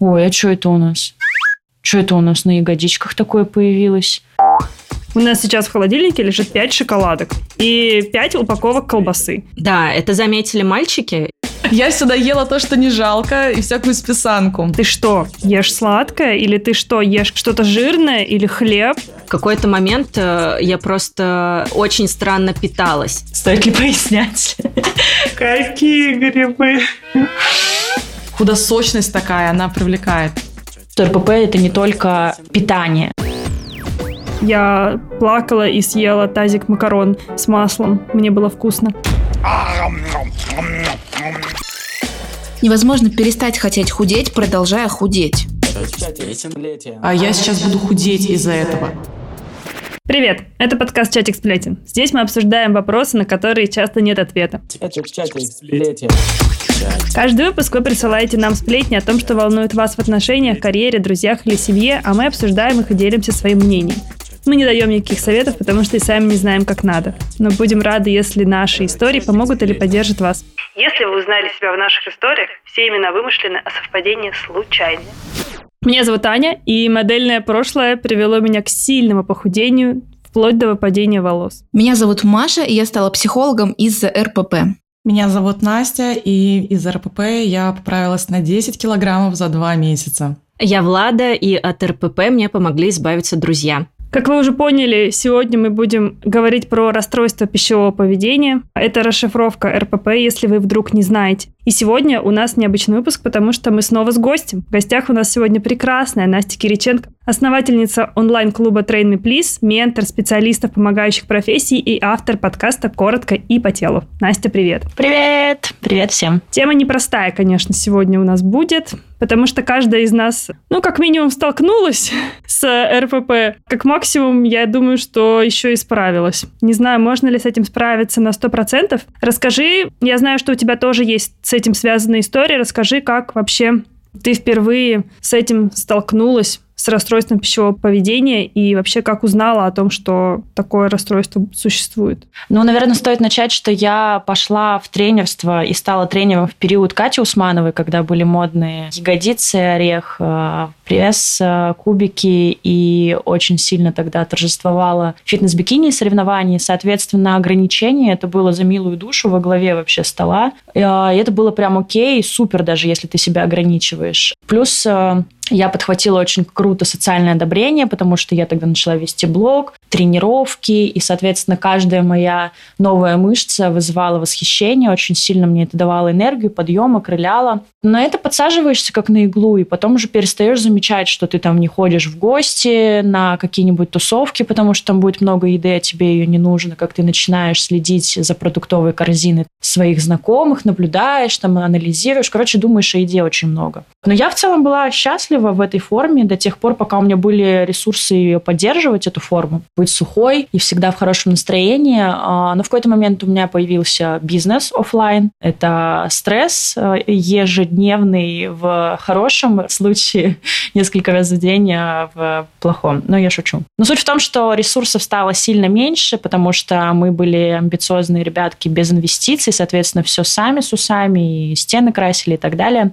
Ой, а что это у нас? Что это у нас на ягодичках такое появилось? У нас сейчас в холодильнике лежит 5 шоколадок и 5 упаковок колбасы. Да, это заметили мальчики. Я всегда ела то, что не жалко, и всякую списанку. Ты что, ешь сладкое? Или ты что, ешь что-то жирное? Или хлеб? В какой-то момент э, я просто очень странно питалась. Стоит ли пояснять? Какие грибы? Худосочность такая, она привлекает. РПП это не только питание. Я плакала и съела тазик макарон с маслом. Мне было вкусно. Невозможно перестать хотеть худеть, продолжая худеть. А я сейчас буду худеть из-за этого. Привет, это подкаст «Чатик сплетен». Здесь мы обсуждаем вопросы, на которые часто нет ответа. Каждый выпуск вы присылаете нам сплетни о том, что волнует вас в отношениях, карьере, друзьях или семье, а мы обсуждаем их и делимся своим мнением. Мы не даем никаких советов, потому что и сами не знаем, как надо. Но будем рады, если наши истории помогут или поддержат вас. Если вы узнали себя в наших историях, все имена вымышлены, а совпадения случайны. Меня зовут Аня, и модельное прошлое привело меня к сильному похудению, вплоть до выпадения волос. Меня зовут Маша, и я стала психологом из-за РПП. Меня зовут Настя, и из РПП я поправилась на 10 килограммов за два месяца. Я Влада, и от РПП мне помогли избавиться друзья. Как вы уже поняли, сегодня мы будем говорить про расстройство пищевого поведения. Это расшифровка РПП, если вы вдруг не знаете. И сегодня у нас необычный выпуск, потому что мы снова с гостем. В гостях у нас сегодня прекрасная Настя Кириченко, основательница онлайн-клуба Train Me Please, ментор специалистов помогающих профессий и автор подкаста «Коротко и по телу». Настя, привет! Привет! Привет всем! Тема непростая, конечно, сегодня у нас будет, потому что каждая из нас, ну, как минимум, столкнулась с РПП. Как максимум, я думаю, что еще и справилась. Не знаю, можно ли с этим справиться на 100%. Расскажи, я знаю, что у тебя тоже есть с этим связанная история. Расскажи, как вообще ты впервые с этим столкнулась? С расстройством пищевого поведения и вообще как узнала о том, что такое расстройство существует? Ну, наверное, стоит начать, что я пошла в тренерство и стала тренером в период Кати Усмановой, когда были модные ягодицы, орех, э, пресс, э, кубики, и очень сильно тогда торжествовала фитнес-бикини и соревнования. Соответственно, ограничения это было за милую душу во главе вообще стола. Э, и это было прям окей, супер даже, если ты себя ограничиваешь. Плюс я подхватила очень круто социальное одобрение, потому что я тогда начала вести блог, тренировки, и, соответственно, каждая моя новая мышца вызывала восхищение, очень сильно мне это давало энергию, подъем, окрыляла. На это подсаживаешься как на иглу, и потом уже перестаешь замечать, что ты там не ходишь в гости на какие-нибудь тусовки, потому что там будет много еды, а тебе ее не нужно, как ты начинаешь следить за продуктовой корзиной своих знакомых, наблюдаешь, там анализируешь, короче, думаешь о еде очень много. Но я в целом была счастлива в этой форме до тех пор, пока у меня были ресурсы ее поддерживать, эту форму, быть сухой и всегда в хорошем настроении. А, но в какой-то момент у меня появился бизнес офлайн. Это стресс э, ежедневный в хорошем случае несколько раз в день, а в плохом. Но я шучу. Но суть в том, что ресурсов стало сильно меньше, потому что мы были амбициозные ребятки без инвестиций, соответственно, все сами с усами, и стены красили и так далее.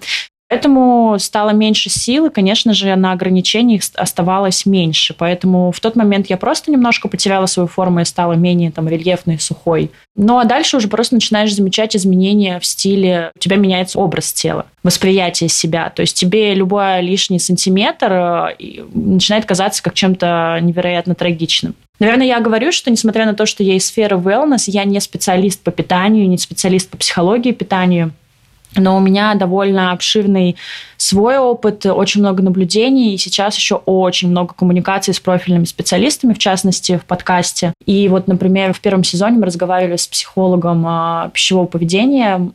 Поэтому стало меньше сил, и, конечно же, на ограничениях оставалось меньше. Поэтому в тот момент я просто немножко потеряла свою форму и стала менее там, рельефной сухой. Ну а дальше уже просто начинаешь замечать изменения в стиле, у тебя меняется образ тела, восприятие себя. То есть тебе любой лишний сантиметр э, начинает казаться как чем-то невероятно трагичным. Наверное, я говорю, что несмотря на то, что я из сферы wellness, я не специалист по питанию, не специалист по психологии питанию, но у меня довольно обширный свой опыт, очень много наблюдений, и сейчас еще очень много коммуникаций с профильными специалистами, в частности, в подкасте. И вот, например, в первом сезоне мы разговаривали с психологом а, пищевого поведения.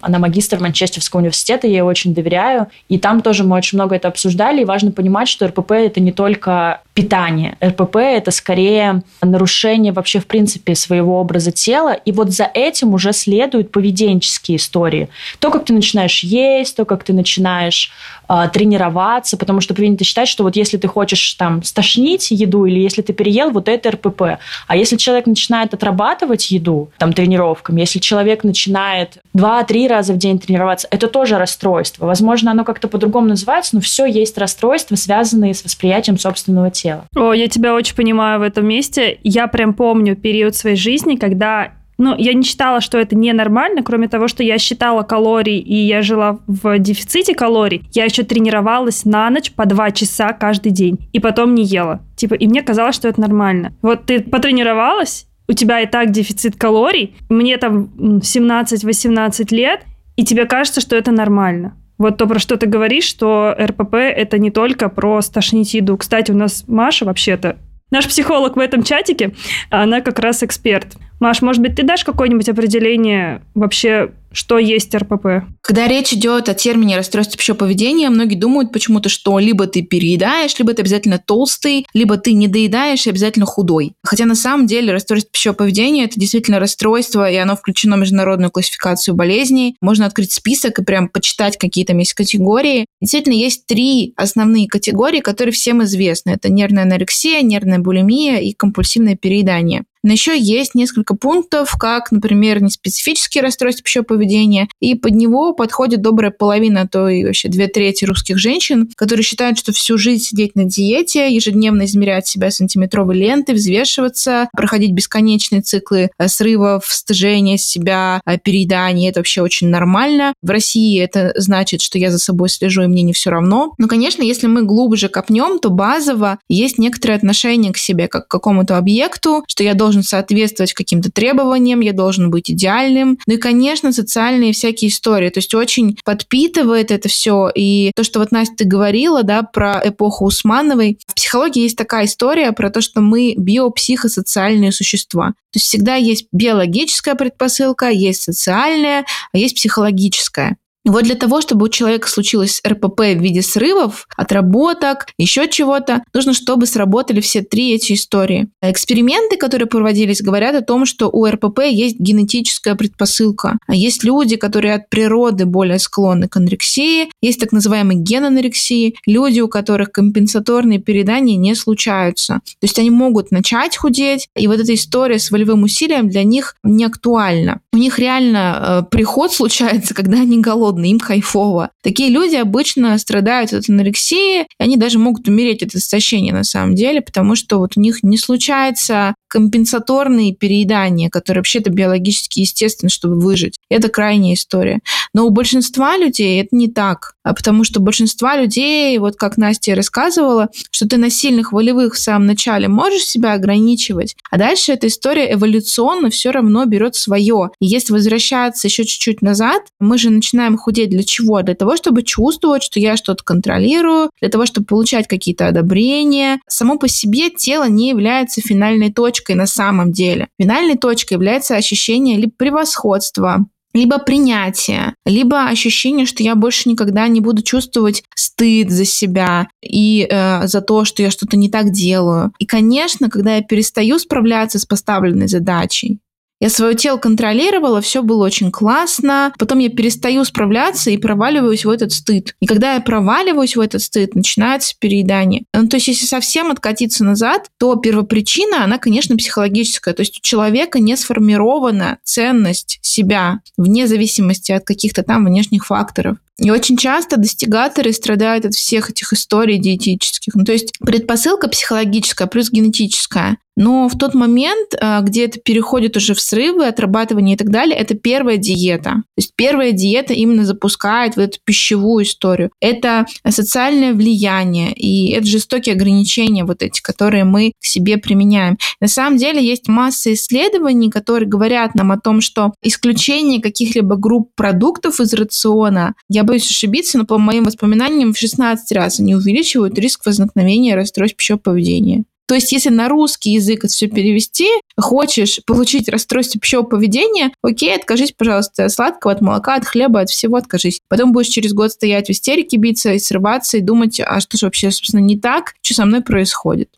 Она магистр Манчестерского университета, я ей очень доверяю. И там тоже мы очень много это обсуждали, и важно понимать, что РПП – это не только питание. РПП – это скорее нарушение вообще, в принципе, своего образа тела, и вот за этим уже следуют поведенческие истории. То, как ты начинаешь есть, то, как ты начинаешь начинаешь э, тренироваться, потому что принято считать, что вот если ты хочешь там стошнить еду или если ты переел, вот это РПП. А если человек начинает отрабатывать еду там тренировками, если человек начинает 2-3 раза в день тренироваться, это тоже расстройство. Возможно, оно как-то по-другому называется, но все есть расстройства, связанные с восприятием собственного тела. О, я тебя очень понимаю в этом месте. Я прям помню период своей жизни, когда ну, я не считала, что это ненормально, кроме того, что я считала калории, и я жила в дефиците калорий. Я еще тренировалась на ночь по два часа каждый день, и потом не ела. Типа, и мне казалось, что это нормально. Вот ты потренировалась, у тебя и так дефицит калорий, мне там 17-18 лет, и тебе кажется, что это нормально. Вот то, про что ты говоришь, что РПП – это не только про стошнить еду. Кстати, у нас Маша вообще-то Наш психолог в этом чатике, она как раз эксперт. Маш, может быть, ты дашь какое-нибудь определение вообще, что есть РПП? Когда речь идет о термине расстройство пищевого поведения, многие думают почему-то, что либо ты переедаешь, либо ты обязательно толстый, либо ты не доедаешь и обязательно худой. Хотя на самом деле расстройство пищевого поведения – это действительно расстройство, и оно включено в международную классификацию болезней. Можно открыть список и прям почитать какие там есть категории. Действительно, есть три основные категории, которые всем известны. Это нервная анорексия, нервная булимия и компульсивное переедание. Но еще есть несколько пунктов, как, например, неспецифические расстройства пищевого поведения, и под него подходит добрая половина, то и вообще две трети русских женщин, которые считают, что всю жизнь сидеть на диете, ежедневно измерять себя сантиметровой лентой, взвешиваться, проходить бесконечные циклы э, срывов, стыжения себя, э, переедания, это вообще очень нормально. В России это значит, что я за собой слежу, и мне не все равно. Но, конечно, если мы глубже копнем, то базово есть некоторое отношение к себе, как к какому-то объекту, что я должен должен соответствовать каким-то требованиям, я должен быть идеальным. Ну и, конечно, социальные всякие истории. То есть очень подпитывает это все. И то, что вот Настя ты говорила, да, про эпоху Усмановой. В психологии есть такая история про то, что мы биопсихосоциальные существа. То есть всегда есть биологическая предпосылка, есть социальная, а есть психологическая. Вот для того, чтобы у человека случилось РПП в виде срывов, отработок, еще чего-то, нужно, чтобы сработали все три эти истории. Эксперименты, которые проводились, говорят о том, что у РПП есть генетическая предпосылка. Есть люди, которые от природы более склонны к анорексии, есть так называемый ген анорексии, люди, у которых компенсаторные передания не случаются. То есть они могут начать худеть, и вот эта история с волевым усилием для них не актуальна. У них реально э, приход случается, когда они голодные голодно, им кайфово. Такие люди обычно страдают от анорексии, и они даже могут умереть от истощения на самом деле, потому что вот у них не случается компенсаторные переедания, которые вообще-то биологически естественны, чтобы выжить. Это крайняя история. Но у большинства людей это не так, потому что большинства людей, вот как Настя рассказывала, что ты на сильных волевых в самом начале можешь себя ограничивать, а дальше эта история эволюционно все равно берет свое. И если возвращаться еще чуть-чуть назад, мы же начинаем худеть для чего? Для того, чтобы чувствовать, что я что-то контролирую, для того, чтобы получать какие-то одобрения. Само по себе тело не является финальной точкой на самом деле. Финальной точкой является ощущение либо превосходства, либо принятие, либо ощущение, что я больше никогда не буду чувствовать стыд за себя и э, за то, что я что-то не так делаю. И, конечно, когда я перестаю справляться с поставленной задачей, я свое тело контролировала, все было очень классно. Потом я перестаю справляться и проваливаюсь в этот стыд. И когда я проваливаюсь в этот стыд, начинается переедание. Ну, то есть, если совсем откатиться назад, то первопричина, она, конечно, психологическая. То есть у человека не сформирована ценность себя вне зависимости от каких-то там внешних факторов. И очень часто достигаторы страдают от всех этих историй диетических. Ну, то есть предпосылка психологическая плюс генетическая. Но в тот момент, а, где это переходит уже в срывы, отрабатывание и так далее, это первая диета. То есть первая диета именно запускает вот эту пищевую историю. Это социальное влияние и это жестокие ограничения вот эти, которые мы к себе применяем. На самом деле есть масса исследований, которые говорят нам о том, что исключение каких-либо групп продуктов из рациона, я боюсь ошибиться, но по моим воспоминаниям в 16 раз они увеличивают риск возникновения расстройств пищевого поведения. То есть, если на русский язык это все перевести, хочешь получить расстройство пищевого поведения, окей, откажись, пожалуйста, от сладкого, от молока, от хлеба, от всего откажись. Потом будешь через год стоять в истерике, биться и срываться, и думать, а что же вообще, собственно, не так, что со мной происходит.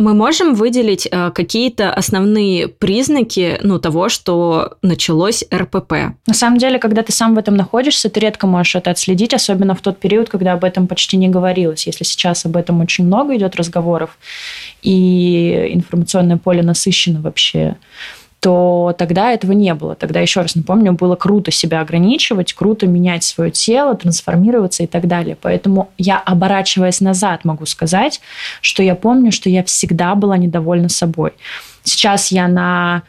Мы можем выделить э, какие-то основные признаки ну, того, что началось РПП? На самом деле, когда ты сам в этом находишься, ты редко можешь это отследить, особенно в тот период, когда об этом почти не говорилось. Если сейчас об этом очень много идет разговоров, и информационное поле насыщено вообще то тогда этого не было. Тогда, еще раз напомню, было круто себя ограничивать, круто менять свое тело, трансформироваться и так далее. Поэтому я, оборачиваясь назад, могу сказать, что я помню, что я всегда была недовольна собой. Сейчас я на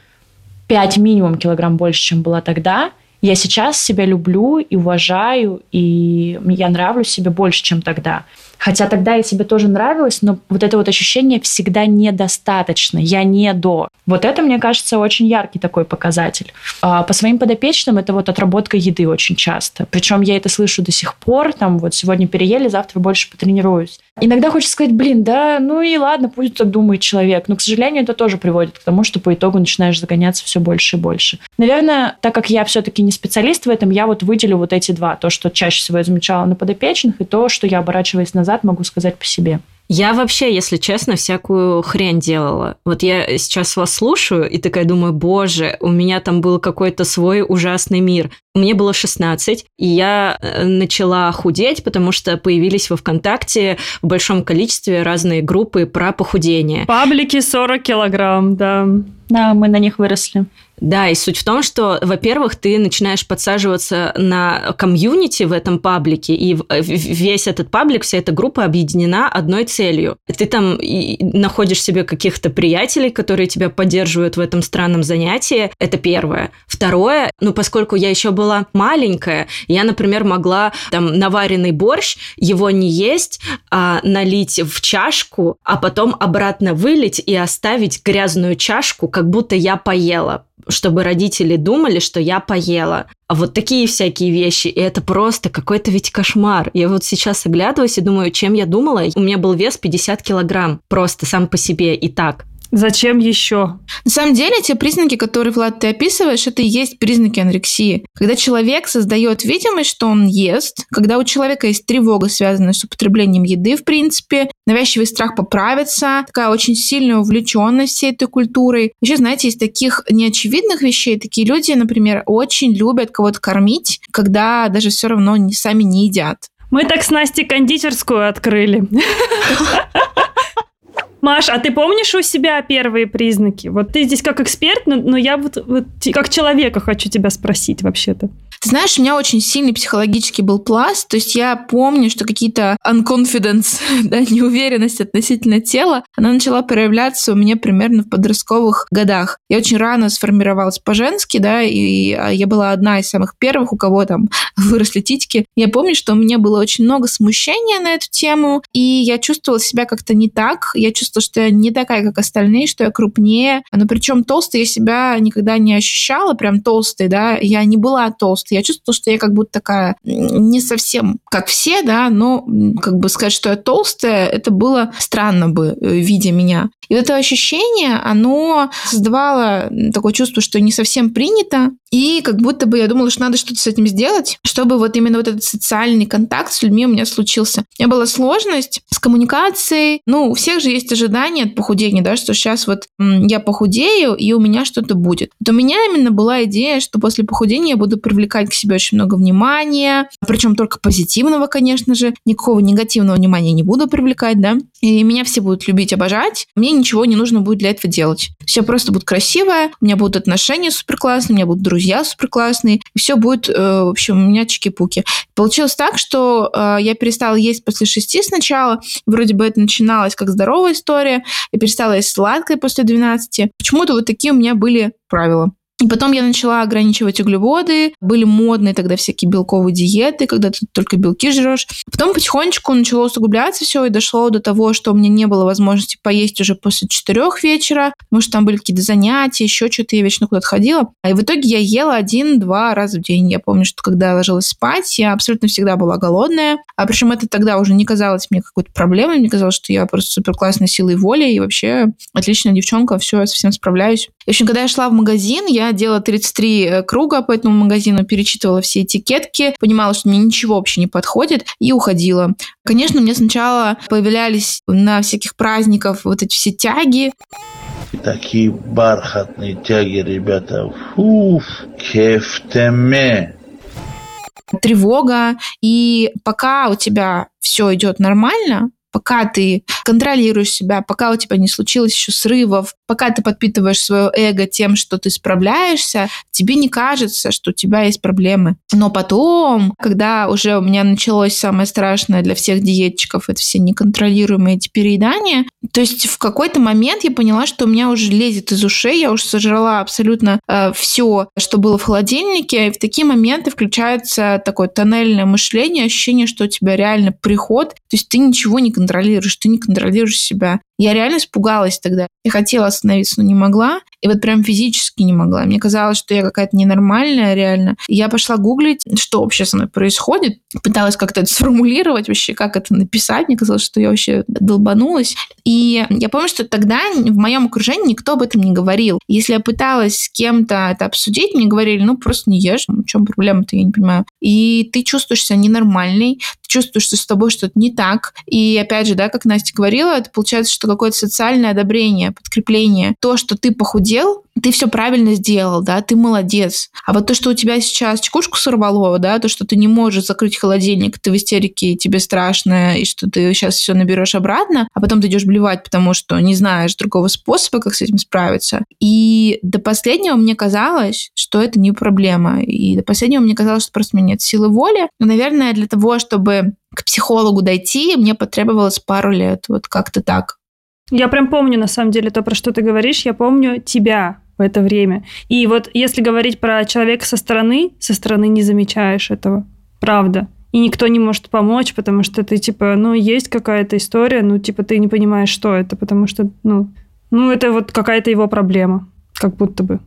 5 минимум килограмм больше, чем была тогда. Я сейчас себя люблю и уважаю, и я нравлюсь себе больше, чем тогда. Хотя тогда я себе тоже нравилась, но вот это вот ощущение всегда недостаточно, я не до. Вот это, мне кажется, очень яркий такой показатель. А по своим подопечным это вот отработка еды очень часто. Причем я это слышу до сих пор, там вот сегодня переели, завтра больше потренируюсь. Иногда хочется сказать, блин, да, ну и ладно, пусть так думает человек. Но, к сожалению, это тоже приводит к тому, что по итогу начинаешь загоняться все больше и больше. Наверное, так как я все-таки не специалист в этом, я вот выделю вот эти два. То, что чаще всего я замечала на подопечных, и то, что я, оборачиваясь назад, назад могу сказать по себе. Я вообще, если честно, всякую хрень делала. Вот я сейчас вас слушаю и такая думаю, боже, у меня там был какой-то свой ужасный мир. Мне было 16, и я э, начала худеть, потому что появились во ВКонтакте в большом количестве разные группы про похудение. Паблики 40 килограмм, да. Да, мы на них выросли. Да, и суть в том, что, во-первых, ты начинаешь подсаживаться на комьюнити в этом паблике, и весь этот паблик, вся эта группа объединена одной целью. Ты там находишь себе каких-то приятелей, которые тебя поддерживают в этом странном занятии. Это первое. Второе, ну, поскольку я еще была маленькая, я, например, могла там наваренный борщ, его не есть, а налить в чашку, а потом обратно вылить и оставить грязную чашку, как будто я поела чтобы родители думали, что я поела. А вот такие всякие вещи, и это просто какой-то ведь кошмар. Я вот сейчас оглядываюсь и думаю, чем я думала. У меня был вес 50 килограмм, просто сам по себе и так. Зачем еще? На самом деле, те признаки, которые, Влад, ты описываешь, это и есть признаки анорексии. Когда человек создает видимость, что он ест, когда у человека есть тревога, связанная с употреблением еды, в принципе, навязчивый страх поправиться, такая очень сильная увлеченность всей этой культурой. Вообще, знаете, из таких неочевидных вещей, такие люди, например, очень любят кого-то кормить, когда даже все равно сами не едят. Мы так с Настей кондитерскую открыли. Маш, а ты помнишь у себя первые признаки? Вот ты здесь как эксперт, но, но я вот, вот как человека хочу тебя спросить вообще-то. Ты знаешь, у меня очень сильный психологический был пласт, то есть я помню, что какие-то unconfidence, да, неуверенность относительно тела, она начала проявляться у меня примерно в подростковых годах. Я очень рано сформировалась по-женски, да, и а, я была одна из самых первых, у кого там выросли титики. Я помню, что у меня было очень много смущения на эту тему, и я чувствовала себя как-то не так. Я чувствовала, что я не такая, как остальные, что я крупнее. Но причем толстой я себя никогда не ощущала, прям толстой, да. Я не была толстой я чувствовала, что я как будто такая не совсем как все, да, но как бы сказать, что я толстая, это было странно бы, э, видя меня. И вот это ощущение, оно создавало такое чувство, что не совсем принято, и как будто бы я думала, что надо что-то с этим сделать, чтобы вот именно вот этот социальный контакт с людьми у меня случился. У меня была сложность с коммуникацией. Ну, у всех же есть ожидания от похудения, да, что сейчас вот я похудею, и у меня что-то будет. Вот у меня именно была идея, что после похудения я буду привлекать к себе очень много внимания, причем только позитивного, конечно же. Никакого негативного внимания не буду привлекать, да. И меня все будут любить, обожать. Мне ничего не нужно будет для этого делать. Все просто будет красивое, у меня будут отношения супер классные, у меня будут друзья супер классные, и все будет, э, в общем, у меня чики-пуки. Получилось так, что э, я перестала есть после шести сначала, вроде бы это начиналось как здоровая история, я перестала есть сладкое после 12. Почему-то вот такие у меня были правила. И потом я начала ограничивать углеводы. Были модные тогда всякие белковые диеты, когда ты только белки жрешь. Потом потихонечку начало усугубляться все, и дошло до того, что у меня не было возможности поесть уже после четырех вечера, что там были какие-то занятия, еще что-то, я вечно куда-то ходила. И в итоге я ела один-два раза в день. Я помню, что когда я ложилась спать, я абсолютно всегда была голодная. А причем это тогда уже не казалось мне какой-то проблемой. Мне казалось, что я просто супер классной силой воли и вообще отличная девчонка, все, я совсем справляюсь. В общем, когда я шла в магазин, я я делала 33 э, круга по этому магазину, перечитывала все этикетки, понимала, что мне ничего вообще не подходит, и уходила. Конечно, мне сначала появлялись на всяких праздниках вот эти все тяги. Такие бархатные тяги, ребята. Фуф, кефтеме тревога, и пока у тебя все идет нормально, пока ты контролируешь себя, пока у тебя не случилось еще срывов, пока ты подпитываешь свое эго тем, что ты справляешься, тебе не кажется, что у тебя есть проблемы. Но потом, когда уже у меня началось самое страшное для всех диетчиков, это все неконтролируемые эти переедания, то есть в какой-то момент я поняла, что у меня уже лезет из ушей, я уже сожрала абсолютно э, все, что было в холодильнике, и в такие моменты включается такое тоннельное мышление, ощущение, что у тебя реально приход, то есть ты ничего не контролируешь, ты не контролируешь себя. Я реально испугалась тогда. Я хотела остановиться, но не могла. И вот прям физически не могла. Мне казалось, что я какая-то ненормальная реально. И я пошла гуглить, что вообще со мной происходит. Пыталась как-то это сформулировать вообще, как это написать. Мне казалось, что я вообще долбанулась. И я помню, что тогда в моем окружении никто об этом не говорил. Если я пыталась с кем-то это обсудить, мне говорили, ну, просто не ешь. В чем проблема-то, я не понимаю. И ты чувствуешь себя ненормальной, ты чувствуешь, что с тобой что-то не так. И опять же, да, как Настя говорила, это получается, что какое-то социальное одобрение, подкрепление. То, что ты похудел, ты все правильно сделал, да, ты молодец. А вот то, что у тебя сейчас чекушку сорвало, да, то, что ты не можешь закрыть холодильник, ты в истерике, и тебе страшно, и что ты сейчас все наберешь обратно, а потом ты идешь блевать, потому что не знаешь другого способа, как с этим справиться. И до последнего мне казалось, что это не проблема. И до последнего мне казалось, что просто у меня нет силы воли. Но, наверное, для того, чтобы к психологу дойти, мне потребовалось пару лет. Вот как-то так. Я прям помню, на самом деле, то, про что ты говоришь. Я помню тебя в это время. И вот если говорить про человека со стороны, со стороны не замечаешь этого. Правда. И никто не может помочь, потому что ты, типа, ну, есть какая-то история, ну, типа, ты не понимаешь, что это, потому что, ну, ну, это вот какая-то его проблема, как будто бы.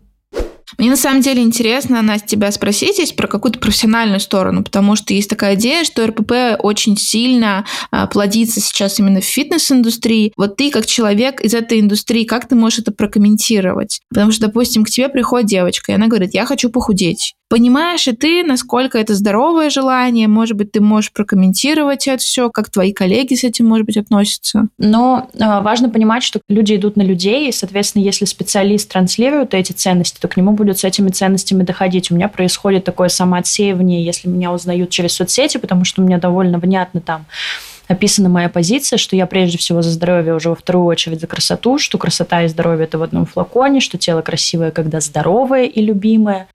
Мне на самом деле интересно, Настя, тебя спросить здесь про какую-то профессиональную сторону, потому что есть такая идея, что РПП очень сильно а, плодится сейчас именно в фитнес-индустрии. Вот ты, как человек из этой индустрии, как ты можешь это прокомментировать? Потому что, допустим, к тебе приходит девочка, и она говорит, я хочу похудеть. Понимаешь и ты, насколько это здоровое желание? Может быть, ты можешь прокомментировать это все, как твои коллеги с этим, может быть, относятся? Но э, важно понимать, что люди идут на людей, и, соответственно, если специалист транслирует эти ценности, то к нему будут с этими ценностями доходить. У меня происходит такое самоотсеивание, если меня узнают через соцсети, потому что у меня довольно внятно там описана моя позиция, что я прежде всего за здоровье, уже во вторую очередь за красоту, что красота и здоровье – это в одном флаконе, что тело красивое, когда здоровое и любимое.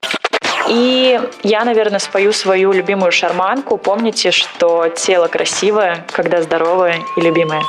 И я, наверное, спою свою любимую шарманку. Помните, что тело красивое, когда здоровое и любимое.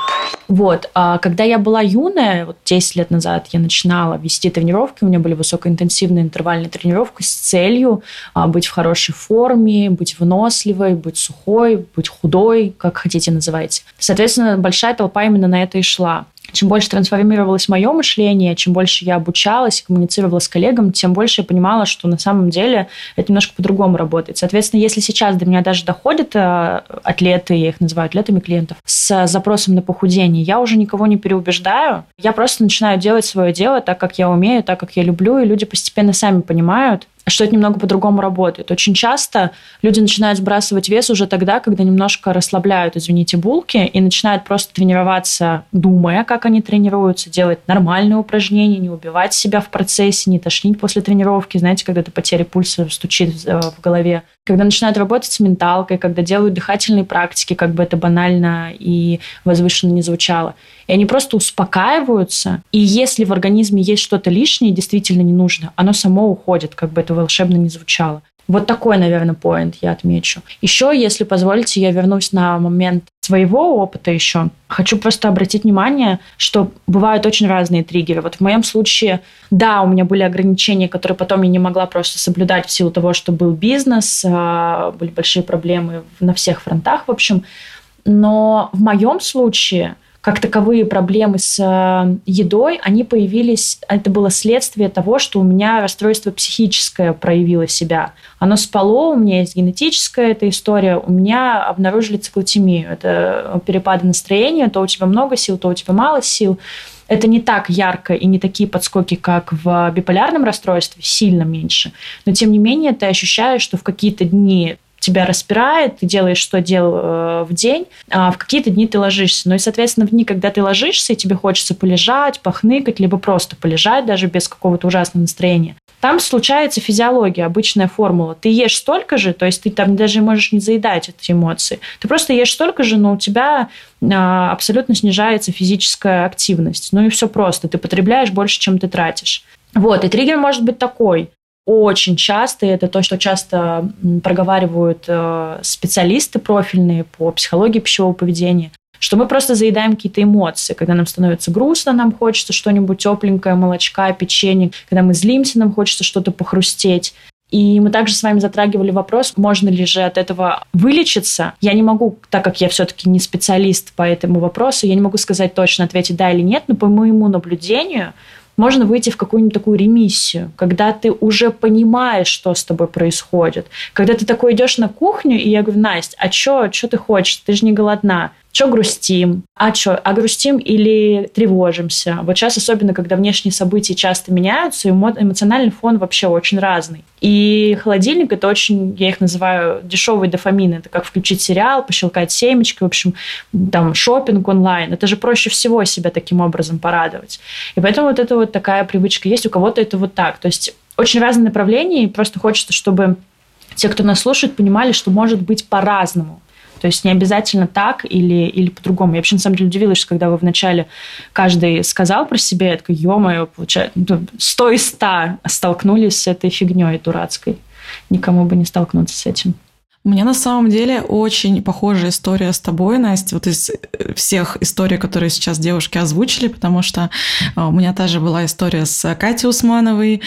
Вот, а когда я была юная, вот 10 лет назад я начинала вести тренировки, у меня были высокоинтенсивные интервальные тренировки с целью а, быть в хорошей форме, быть выносливой, быть сухой, быть худой, как хотите называйте. Соответственно, большая толпа именно на это и шла чем больше трансформировалось мое мышление, чем больше я обучалась, коммуницировала с коллегами, тем больше я понимала, что на самом деле это немножко по-другому работает. Соответственно, если сейчас до меня даже доходят э, атлеты, я их называю атлетами клиентов, с запросом на похудение, я уже никого не переубеждаю. Я просто начинаю делать свое дело так, как я умею, так, как я люблю, и люди постепенно сами понимают, что это немного по-другому работает. Очень часто люди начинают сбрасывать вес уже тогда, когда немножко расслабляют, извините, булки, и начинают просто тренироваться, думая, как они тренируются, делать нормальные упражнения, не убивать себя в процессе, не тошнить после тренировки, знаете, когда это потеря пульса стучит в голове. Когда начинают работать с менталкой, когда делают дыхательные практики, как бы это банально и возвышенно не звучало. И они просто успокаиваются. И если в организме есть что-то лишнее, действительно не нужно, оно само уходит, как бы это волшебно не звучало. Вот такой, наверное, поинт я отмечу. Еще, если позволите, я вернусь на момент своего опыта еще. Хочу просто обратить внимание, что бывают очень разные триггеры. Вот в моем случае, да, у меня были ограничения, которые потом я не могла просто соблюдать в силу того, что был бизнес, а, были большие проблемы на всех фронтах, в общем. Но в моем случае как таковые проблемы с э, едой, они появились, это было следствие того, что у меня расстройство психическое проявило себя. Оно спало, у меня есть генетическая эта история, у меня обнаружили циклотемию. Это перепады настроения, то у тебя много сил, то у тебя мало сил. Это не так ярко и не такие подскоки, как в биполярном расстройстве, сильно меньше. Но тем не менее ты ощущаешь, что в какие-то дни тебя распирает, ты делаешь, что делал э, в день, а в какие-то дни ты ложишься. Ну и, соответственно, в дни, когда ты ложишься, и тебе хочется полежать, похныкать, либо просто полежать даже без какого-то ужасного настроения, там случается физиология, обычная формула. Ты ешь столько же, то есть ты там даже можешь не заедать эти эмоции. Ты просто ешь столько же, но у тебя а, абсолютно снижается физическая активность. Ну и все просто. Ты потребляешь больше, чем ты тратишь. Вот, и триггер может быть такой очень часто, и это то, что часто проговаривают э, специалисты профильные по психологии пищевого поведения, что мы просто заедаем какие-то эмоции. Когда нам становится грустно, нам хочется что-нибудь тепленькое, молочка, печенье. Когда мы злимся, нам хочется что-то похрустеть. И мы также с вами затрагивали вопрос, можно ли же от этого вылечиться. Я не могу, так как я все-таки не специалист по этому вопросу, я не могу сказать точно, ответить да или нет, но по моему наблюдению можно выйти в какую-нибудь такую ремиссию, когда ты уже понимаешь, что с тобой происходит. Когда ты такой идешь на кухню, и я говорю, Настя, а что, ты хочешь? Ты же не голодна. Что грустим? А что? А грустим или тревожимся? Вот сейчас, особенно, когда внешние события часто меняются, эмоциональный фон вообще очень разный. И холодильник – это очень, я их называю, дешевые дофамины. Это как включить сериал, пощелкать семечки, в общем, там, шопинг онлайн. Это же проще всего себя таким образом порадовать. И поэтому вот это вот такая привычка есть. У кого-то это вот так. То есть очень разные направления, и просто хочется, чтобы те, кто нас слушает, понимали, что может быть по-разному. То есть не обязательно так или, или по-другому. Я вообще на самом деле удивилась, когда вы вначале каждый сказал про себя, я такая, ё-моё, получается, ну, сто из ста столкнулись с этой фигней дурацкой. Никому бы не столкнуться с этим. У меня на самом деле очень похожая история с тобой, Настя, вот из э, всех историй, которые сейчас девушки озвучили, потому что э, у меня также была история с Катей Усмановой,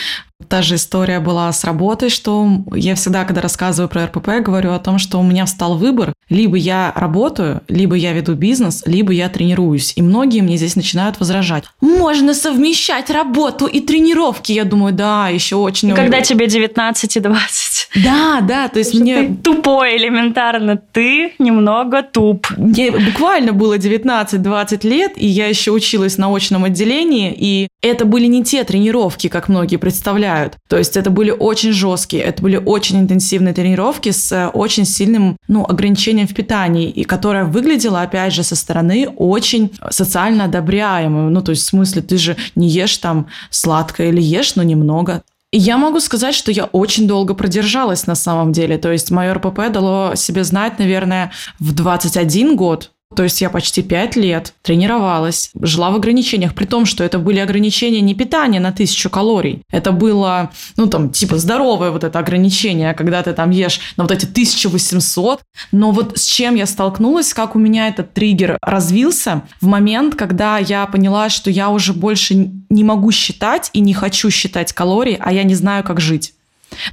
Та же история была с работой, что я всегда, когда рассказываю про РПП, говорю о том, что у меня встал выбор. Либо я работаю, либо я веду бизнес, либо я тренируюсь. И многие мне здесь начинают возражать. Можно совмещать работу и тренировки. Я думаю, да, еще очень... И когда тебе 19 и 20. Да, да, то есть мне... Ты тупой элементарно. Ты немного туп. Мне буквально было 19-20 лет, и я еще училась на очном отделении, и это были не те тренировки, как многие представляют представляют. То есть это были очень жесткие, это были очень интенсивные тренировки с э, очень сильным ну, ограничением в питании, и которая выглядела, опять же, со стороны очень социально одобряемой. Ну, то есть в смысле, ты же не ешь там сладкое или ешь, но немного. Я могу сказать, что я очень долго продержалась на самом деле. То есть мое РПП дало себе знать, наверное, в 21 год. То есть я почти пять лет тренировалась, жила в ограничениях, при том, что это были ограничения не питания на тысячу калорий. Это было, ну там, типа здоровое вот это ограничение, когда ты там ешь на вот эти 1800. Но вот с чем я столкнулась, как у меня этот триггер развился в момент, когда я поняла, что я уже больше не могу считать и не хочу считать калории, а я не знаю, как жить.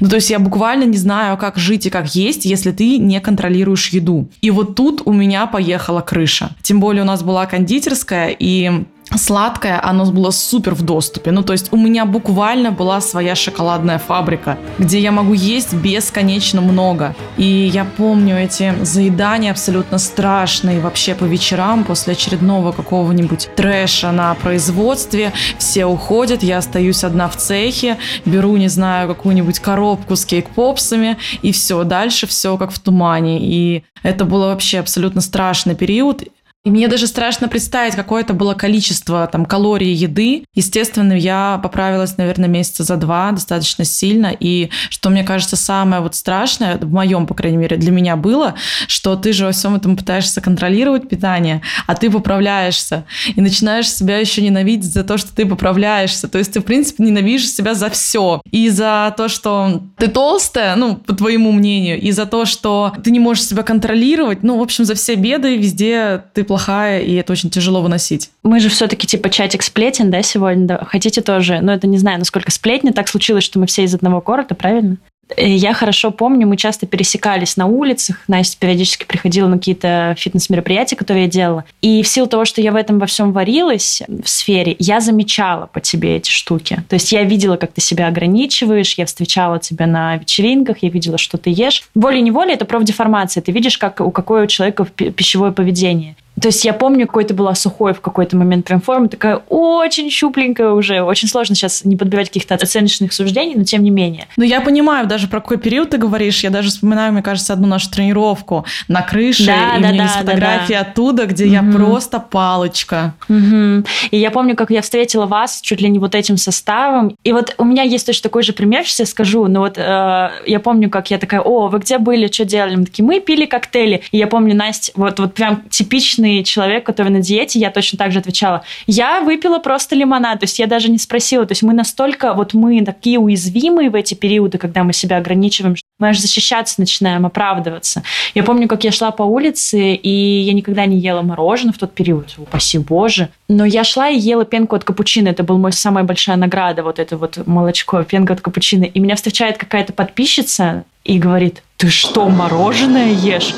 Ну, то есть я буквально не знаю, как жить и как есть, если ты не контролируешь еду. И вот тут у меня поехала крыша. Тем более у нас была кондитерская, и сладкое, оно было супер в доступе. Ну, то есть у меня буквально была своя шоколадная фабрика, где я могу есть бесконечно много. И я помню эти заедания абсолютно страшные вообще по вечерам после очередного какого-нибудь трэша на производстве. Все уходят, я остаюсь одна в цехе, беру, не знаю, какую-нибудь коробку с кейк-попсами, и все, дальше все как в тумане. И это было вообще абсолютно страшный период. И мне даже страшно представить, какое это было количество там калорий еды. Естественно, я поправилась, наверное, месяца за два достаточно сильно. И что мне кажется самое вот страшное, в моем, по крайней мере, для меня было, что ты же во всем этом пытаешься контролировать питание, а ты поправляешься. И начинаешь себя еще ненавидеть за то, что ты поправляешься. То есть ты, в принципе, ненавидишь себя за все. И за то, что ты толстая, ну, по твоему мнению, и за то, что ты не можешь себя контролировать. Ну, в общем, за все беды везде ты плохая, и это очень тяжело выносить. Мы же все-таки типа чатик сплетен, да, сегодня? Да? Хотите тоже? Но это не знаю, насколько сплетни. Так случилось, что мы все из одного города, правильно? Я хорошо помню, мы часто пересекались на улицах. Настя периодически приходила на какие-то фитнес-мероприятия, которые я делала. И в силу того, что я в этом во всем варилась, в сфере, я замечала по тебе эти штуки. То есть я видела, как ты себя ограничиваешь, я встречала тебя на вечеринках, я видела, что ты ешь. Волей-неволей это профдеформация. Ты видишь, как у какого человека пищевое поведение. То есть я помню, какой-то была сухой в какой-то момент прям форма, такая очень щупленькая уже. Очень сложно сейчас не подбивать каких-то оценочных суждений, но тем не менее. Ну, я понимаю даже, про какой период ты говоришь. Я даже вспоминаю, мне кажется, одну нашу тренировку на крыше. Да, и да, у меня да, есть фотографии да, да. оттуда, где я просто палочка. Мгм. И я помню, как я встретила вас чуть ли не вот этим составом. И вот у меня есть точно такой же пример, сейчас я скажу. Но вот э, я помню, как я такая, о, вы где были, что делали? Мы такие, мы пили коктейли. И я помню, Настя, вот, вот прям типичный человек, который на диете, я точно так же отвечала. Я выпила просто лимонад, то есть я даже не спросила. То есть мы настолько, вот мы такие уязвимые в эти периоды, когда мы себя ограничиваем, мы аж защищаться начинаем, оправдываться. Я помню, как я шла по улице, и я никогда не ела мороженое в тот период, упаси боже. Но я шла и ела пенку от капучино. Это была моя самая большая награда, вот это вот молочко, пенка от капучино. И меня встречает какая-то подписчица и говорит, ты что, мороженое ешь?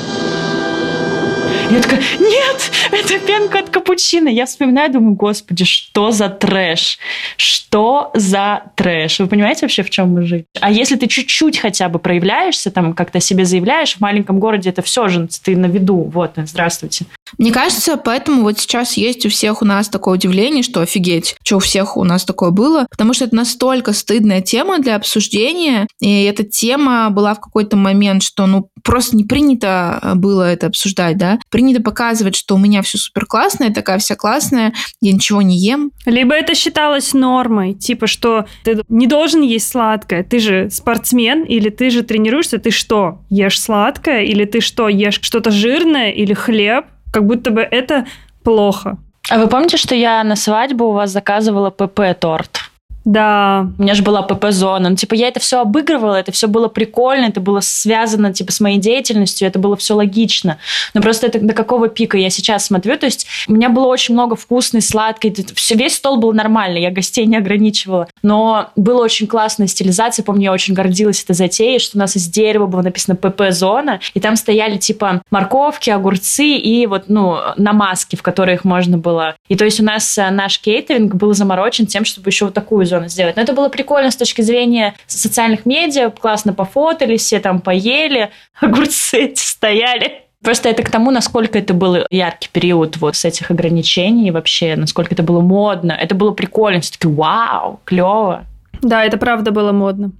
Я такая, нет, это пенка от капучино. Я вспоминаю, думаю, господи, что за трэш? Что за трэш? Вы понимаете вообще, в чем мы живем? А если ты чуть-чуть хотя бы проявляешься, там как-то себе заявляешь, в маленьком городе это все же, ты на виду. Вот, здравствуйте. Мне кажется, поэтому вот сейчас есть у всех у нас такое удивление, что офигеть, что у всех у нас такое было, потому что это настолько стыдная тема для обсуждения, и эта тема была в какой-то момент, что ну просто не принято было это обсуждать, да, принято показывать, что у меня все супер классно, я такая вся классная, я ничего не ем. Либо это считалось нормой, типа, что ты не должен есть сладкое, ты же спортсмен, или ты же тренируешься, ты что, ешь сладкое, или ты что, ешь что-то жирное, или хлеб, как будто бы это плохо. А вы помните, что я на свадьбу у вас заказывала ПП-торт? Да. У меня же была ПП-зона. Ну, типа, я это все обыгрывала, это все было прикольно, это было связано, типа, с моей деятельностью, это было все логично. Но просто это до какого пика я сейчас смотрю, то есть у меня было очень много вкусной, сладкой, все, весь стол был нормальный, я гостей не ограничивала. Но было очень классная стилизация, помню, я очень гордилась этой затеей, что у нас из дерева было написано ПП-зона, и там стояли, типа, морковки, огурцы и вот, ну, намазки, в которых можно было. И то есть у нас э, наш кейтеринг был заморочен тем, чтобы еще вот такую зону сделать. Но это было прикольно с точки зрения социальных медиа, классно пофотались, все там поели, огурцы эти стояли. Просто это к тому, насколько это был яркий период вот с этих ограничений вообще, насколько это было модно. Это было прикольно. Все таки вау, клево. Да, это правда было модно.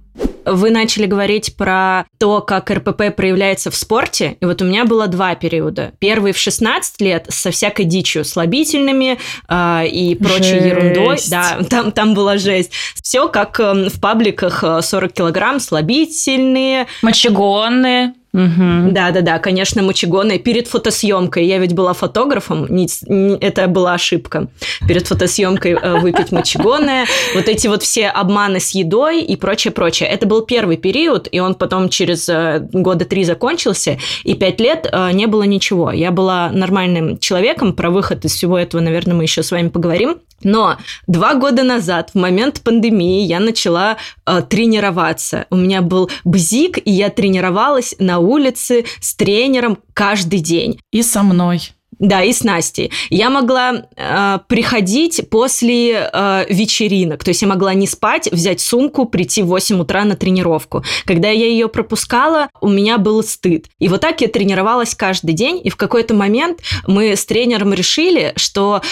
Вы начали говорить про то, как РПП проявляется в спорте. И вот у меня было два периода. Первый в 16 лет со всякой дичью, слабительными э, и прочей Жесть. ерундой. Да, там, там была жесть. Все как э, в пабликах э, 40 килограмм, слабительные. Мочегонные. Мгм. Да-да-да, конечно, мочегонные. Перед фотосъемкой, я ведь была фотографом, не- не- это была ошибка. Перед фотосъемкой э, выпить мочегонное. Вот эти вот все обманы с едой и прочее-прочее. Это был первый период, и он потом через э, года три закончился, и пять лет э, не было ничего. Я была нормальным человеком, про выход из всего этого, наверное, мы еще с вами поговорим. Но два года назад, в момент пандемии, я начала э, тренироваться. У меня был бзик, и я тренировалась на улице с тренером каждый день. И со мной. Да, и с Настей. Я могла э, приходить после э, вечеринок. То есть я могла не спать, взять сумку, прийти в 8 утра на тренировку. Когда я ее пропускала, у меня был стыд. И вот так я тренировалась каждый день. И в какой-то момент мы с тренером решили, что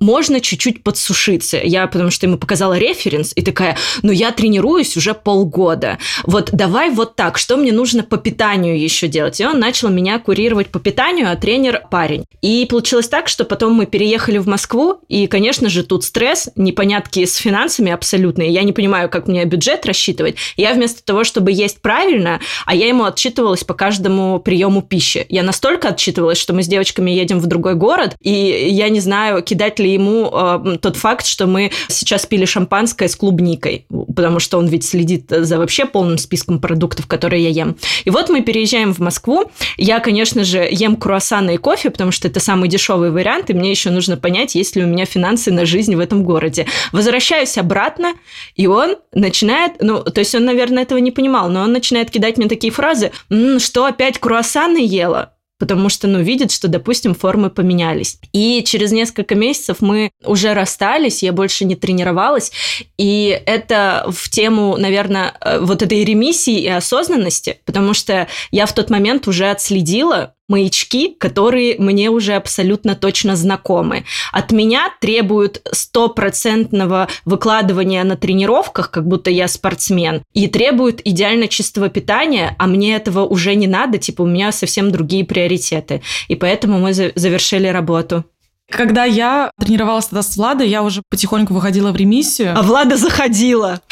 можно чуть-чуть подсушиться. Я, потому что ему показала референс, и такая, ну я тренируюсь уже полгода. Вот давай вот так, что мне нужно по питанию еще делать? И он начал меня курировать по питанию, а тренер парень. И получилось так, что потом мы переехали в Москву, и, конечно же, тут стресс, непонятки с финансами абсолютные. Я не понимаю, как мне бюджет рассчитывать. Я вместо того, чтобы есть правильно, а я ему отчитывалась по каждому приему пищи. Я настолько отчитывалась, что мы с девочками едем в другой город, и я не знаю, кидать ли ему э, тот факт, что мы сейчас пили шампанское с клубникой, потому что он ведь следит за вообще полным списком продуктов, которые я ем. И вот мы переезжаем в Москву. Я, конечно же, ем круассаны и кофе, потому что это самый дешевый вариант, и мне еще нужно понять, есть ли у меня финансы на жизнь в этом городе. Возвращаюсь обратно, и он начинает, ну, то есть он, наверное, этого не понимал, но он начинает кидать мне такие фразы, «М, что опять круассаны ела? потому что, ну, видит, что, допустим, формы поменялись. И через несколько месяцев мы уже расстались, я больше не тренировалась, и это в тему, наверное, э, вот этой ремиссии и осознанности, потому что я в тот момент уже отследила, маячки, которые мне уже абсолютно точно знакомы. От меня требуют стопроцентного выкладывания на тренировках, как будто я спортсмен, и требуют идеально чистого питания, а мне этого уже не надо, типа у меня совсем другие приоритеты. И поэтому мы завершили работу. Когда я тренировалась тогда с Владой, я уже потихоньку выходила в ремиссию. А Влада заходила.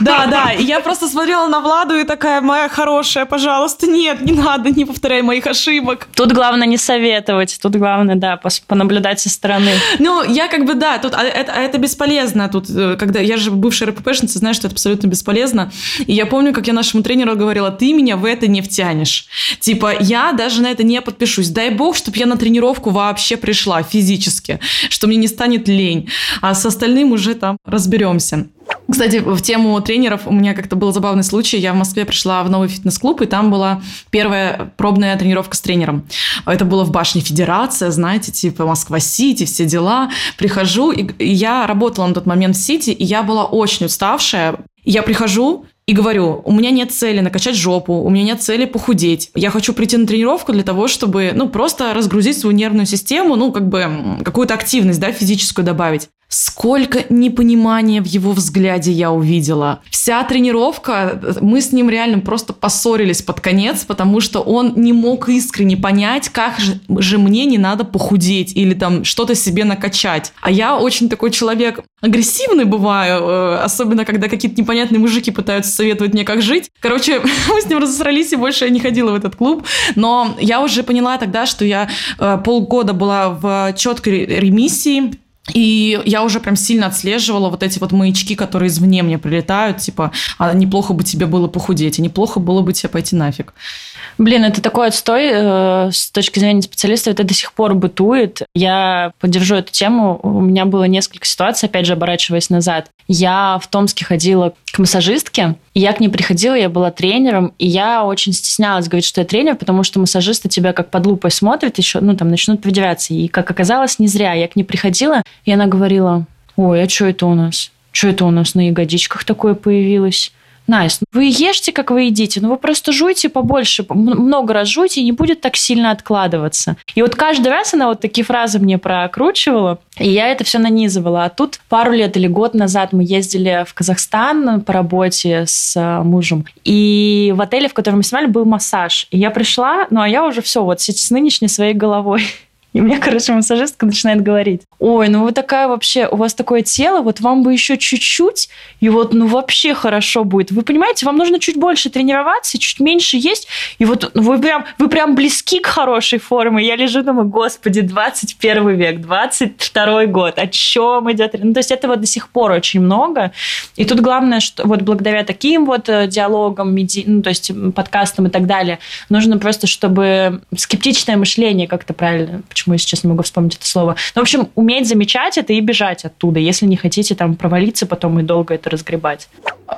Да, да. И я просто смотрела на Владу и такая, моя хорошая, пожалуйста, нет, не надо, не повторяй моих ошибок. Тут главное не советовать, тут главное, да, понаблюдать со стороны. Ну, я как бы, да, тут а это, а это бесполезно. Тут, э, когда я же бывшая РППшница, знаю, что это абсолютно бесполезно. И я помню, как я нашему тренеру говорила, ты меня в это не втянешь. Типа, я даже на это не подпишусь. Дай бог, чтобы я на тренировку вообще пришла физически, что мне не станет лень. А с остальным уже там разберемся. Кстати, в тему тренеров у меня как-то был забавный случай. Я в Москве пришла в новый фитнес-клуб, и там была первая пробная тренировка с тренером. Это было в башне Федерация, знаете, типа Москва-Сити, все дела. Прихожу, и я работала на тот момент в Сити, и я была очень уставшая. Я прихожу, и говорю, у меня нет цели накачать жопу, у меня нет цели похудеть. Я хочу прийти на тренировку для того, чтобы, ну, просто разгрузить свою нервную систему, ну, как бы какую-то активность, да, физическую добавить. Сколько непонимания в его взгляде я увидела. Вся тренировка, мы с ним реально просто поссорились под конец, потому что он не мог искренне понять, как же, же мне не надо похудеть или там что-то себе накачать. А я очень такой человек агрессивный бываю, э, особенно когда какие-то непонятные мужики пытаются советовать мне, как жить. Короче, мы с ним разосрались, и больше я не ходила в этот клуб. Но я уже поняла тогда, что я э, полгода была в четкой ремиссии, и я уже прям сильно отслеживала вот эти вот маячки, которые извне мне прилетают, типа, а неплохо бы тебе было похудеть, а неплохо было бы тебе пойти нафиг. Блин, это такой отстой э, с точки зрения специалиста, это до сих пор бытует. Я поддержу эту тему. У меня было несколько ситуаций, опять же, оборачиваясь назад. Я в Томске ходила к массажистке, и я к ней приходила, я была тренером, и я очень стеснялась говорить, что я тренер, потому что массажисты тебя как под лупой смотрят, еще, ну, там, начнут выделяться. И, как оказалось, не зря. Я к ней приходила, и она говорила, ой, а что это у нас? Что это у нас на ягодичках такое появилось? Настя, вы ешьте, как вы едите, но вы просто жуйте побольше, много раз жуйте, и не будет так сильно откладываться. И вот каждый раз она вот такие фразы мне прокручивала, и я это все нанизывала. А тут пару лет или год назад мы ездили в Казахстан по работе с а, мужем, и в отеле, в котором мы снимали, был массаж. И я пришла, ну а я уже все вот с нынешней своей головой. И мне, короче, массажистка начинает говорить, ой, ну вы такая вообще, у вас такое тело, вот вам бы еще чуть-чуть, и вот ну вообще хорошо будет. Вы понимаете, вам нужно чуть больше тренироваться, чуть меньше есть, и вот ну, вы прям, вы прям близки к хорошей форме. Я лежу, думаю, господи, 21 век, 22 год, о чем идет? Ну, то есть этого до сих пор очень много. И тут главное, что вот благодаря таким вот э, диалогам, меди... ну, то есть подкастам и так далее, нужно просто, чтобы скептичное мышление как-то правильно почему я сейчас не могу вспомнить это слово. Ну, в общем, уметь замечать это и бежать оттуда, если не хотите там провалиться потом и долго это разгребать.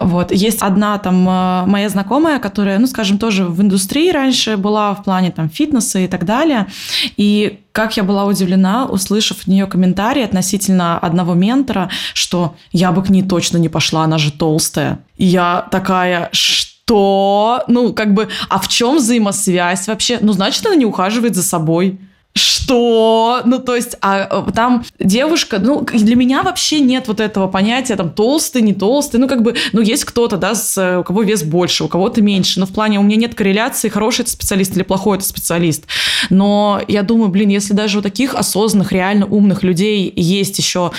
Вот. Есть одна там э, моя знакомая, которая, ну, скажем, тоже в индустрии раньше была в плане там фитнеса и так далее. И как я была удивлена, услышав от нее комментарий относительно одного ментора, что я бы к ней точно не пошла, она же толстая. И я такая, что? Ну, как бы, а в чем взаимосвязь вообще? Ну, значит, она не ухаживает за собой что? Ну, то есть, а э, там девушка, ну, для меня вообще нет вот этого понятия, там, толстый, не толстый, ну, как бы, ну, есть кто-то, да, с, э, у кого вес больше, у кого-то меньше, но в плане у меня нет корреляции, хороший это специалист или плохой это специалист. Но я думаю, блин, если даже у таких осознанных, реально умных людей есть еще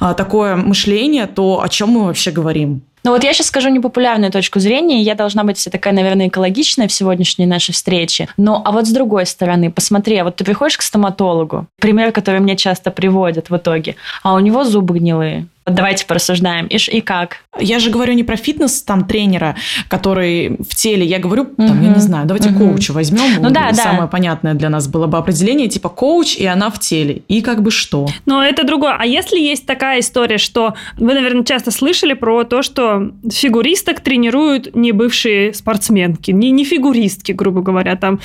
а, такое мышление, то о чем мы вообще говорим? Ну вот я сейчас скажу непопулярную точку зрения, я должна быть вся такая, наверное, экологичная в сегодняшней нашей встрече. Но а вот с другой стороны, посмотри, а вот ты приходишь к стоматологу, пример, который мне часто приводят в итоге, а у него зубы гнилые. Давайте порассуждаем. И, и как? Я же говорю не про фитнес там тренера, который в теле. Я говорю, там, угу. я не знаю, давайте угу. коуча возьмем. Ну да, Самое да. понятное для нас было бы определение, типа коуч, и она в теле. И как бы что? Но это другое. А если есть такая история, что вы, наверное, часто слышали про то, что фигуристок тренируют не бывшие спортсменки, не, не фигуристки, грубо говоря, там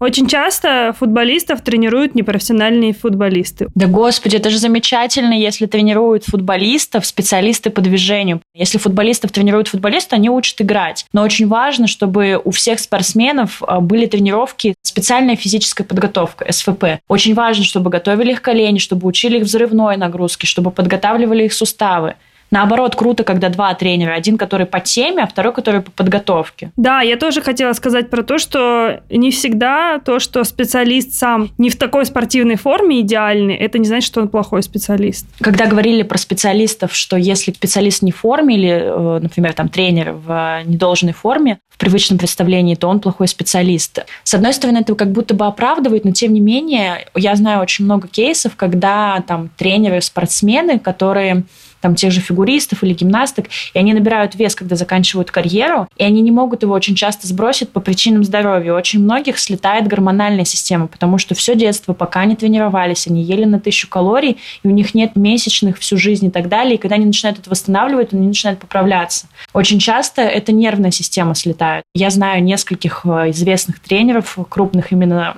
Очень часто футболистов тренируют непрофессиональные футболисты. Да господи, это же замечательно, если тренируют футболистов специалисты по движению. Если футболистов тренируют футболисты, они учат играть. Но очень важно, чтобы у всех спортсменов а, были тренировки, специальная физическая подготовка, СФП. Очень важно, чтобы готовили их колени, чтобы учили их взрывной нагрузки, чтобы подготавливали их суставы. Наоборот, круто, когда два тренера. Один, который по теме, а второй, который по подготовке. Да, я тоже хотела сказать про то, что не всегда то, что специалист сам не в такой спортивной форме идеальный, это не значит, что он плохой специалист. Когда говорили про специалистов, что если специалист не в форме или, э, например, там тренер в недолжной форме, в привычном представлении, то он плохой специалист. С одной стороны, это как будто бы оправдывает, но тем не менее, я знаю очень много кейсов, когда там тренеры, спортсмены, которые там тех же фигуристов или гимнасток, и они набирают вес, когда заканчивают карьеру, и они не могут его очень часто сбросить по причинам здоровья. Очень многих слетает гормональная система, потому что все детство, пока они тренировались, они ели на тысячу калорий, и у них нет месячных всю жизнь и так далее, и когда они начинают это восстанавливать, они начинают поправляться. Очень часто это нервная система слетает. Я знаю нескольких э, известных тренеров, крупных именно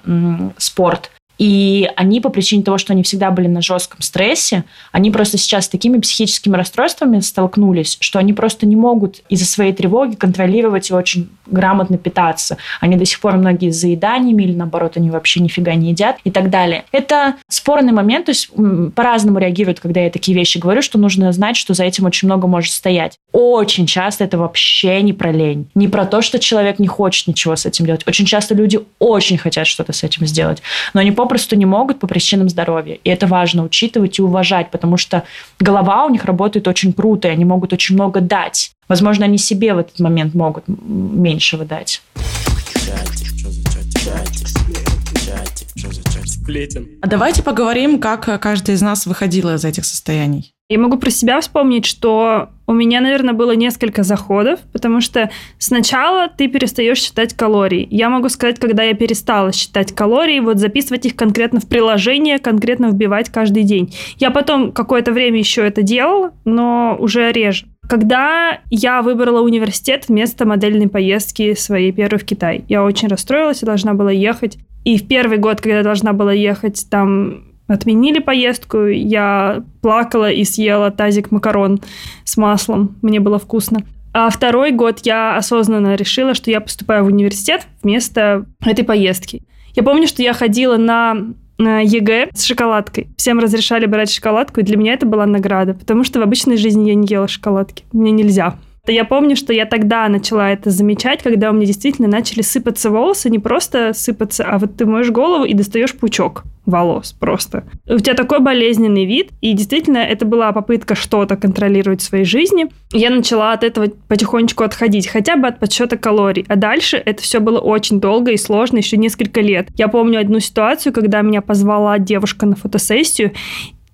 спорт, и они по причине того, что они всегда были на жестком стрессе, они просто сейчас с такими психическими расстройствами столкнулись, что они просто не могут из-за своей тревоги контролировать и очень грамотно питаться. Они до сих пор многие с заеданиями или наоборот они вообще нифига не едят и так далее. Это спорный момент, то есть по-разному реагируют, когда я такие вещи говорю, что нужно знать, что за этим очень много может стоять. Очень часто это вообще не про лень, не про то, что человек не хочет ничего с этим делать. Очень часто люди очень хотят что-то с этим сделать, но они попросту попросту не могут по причинам здоровья. И это важно учитывать и уважать, потому что голова у них работает очень круто, и они могут очень много дать. Возможно, они себе в этот момент могут меньшего дать. А давайте поговорим, как каждый из нас выходила из этих состояний. Я могу про себя вспомнить, что у меня, наверное, было несколько заходов, потому что сначала ты перестаешь считать калории. Я могу сказать, когда я перестала считать калории, вот записывать их конкретно в приложение, конкретно вбивать каждый день. Я потом какое-то время еще это делала, но уже реже. Когда я выбрала университет вместо модельной поездки своей первой в Китай, я очень расстроилась и должна была ехать. И в первый год, когда я должна была ехать, там отменили поездку, я плакала и съела тазик макарон с маслом. Мне было вкусно. А второй год я осознанно решила, что я поступаю в университет вместо этой поездки. Я помню, что я ходила на ЕГЭ с шоколадкой. Всем разрешали брать шоколадку, и для меня это была награда, потому что в обычной жизни я не ела шоколадки. Мне нельзя. Я помню, что я тогда начала это замечать, когда у меня действительно начали сыпаться волосы, не просто сыпаться, а вот ты моешь голову и достаешь пучок волос просто. У тебя такой болезненный вид, и действительно это была попытка что-то контролировать в своей жизни. Я начала от этого потихонечку отходить, хотя бы от подсчета калорий. А дальше это все было очень долго и сложно, еще несколько лет. Я помню одну ситуацию, когда меня позвала девушка на фотосессию,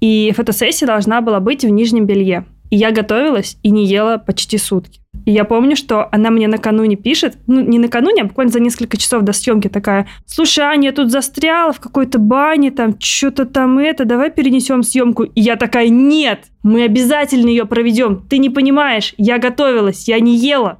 и фотосессия должна была быть в нижнем белье. И я готовилась и не ела почти сутки. И я помню, что она мне накануне пишет, ну, не накануне, а буквально за несколько часов до съемки такая, слушай, Аня, я тут застряла в какой-то бане, там, что-то там это, давай перенесем съемку. И я такая, нет, мы обязательно ее проведем. Ты не понимаешь, я готовилась, я не ела.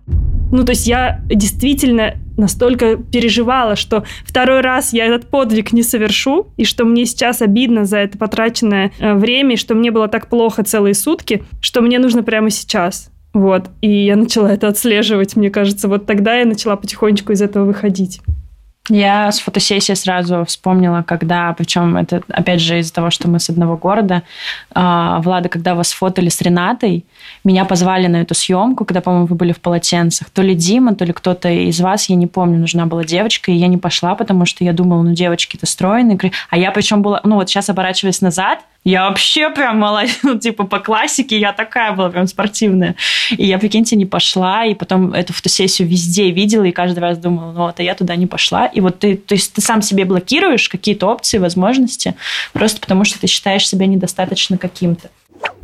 Ну, то есть я действительно настолько переживала, что второй раз я этот подвиг не совершу, и что мне сейчас обидно за это потраченное э, время, и что мне было так плохо целые сутки, что мне нужно прямо сейчас. Вот. И я начала это отслеживать, мне кажется. Вот тогда я начала потихонечку из этого выходить. Я с фотосессии сразу вспомнила, когда, причем это опять же из-за того, что мы с одного города, а, Влада, когда вас фотали с Ренатой, меня позвали на эту съемку, когда, по-моему, вы были в полотенцах. То ли Дима, то ли кто-то из вас, я не помню, нужна была девочка, и я не пошла, потому что я думала, ну, девочки-то стройные. А я причем была, ну, вот сейчас оборачиваясь назад, я вообще прям молодец, ну, типа по классике я такая была прям спортивная. И я, прикиньте, не пошла, и потом эту фотосессию везде видела, и каждый раз думала, ну вот, а я туда не пошла. И вот ты, то есть ты сам себе блокируешь какие-то опции, возможности, просто потому что ты считаешь себя недостаточно каким-то.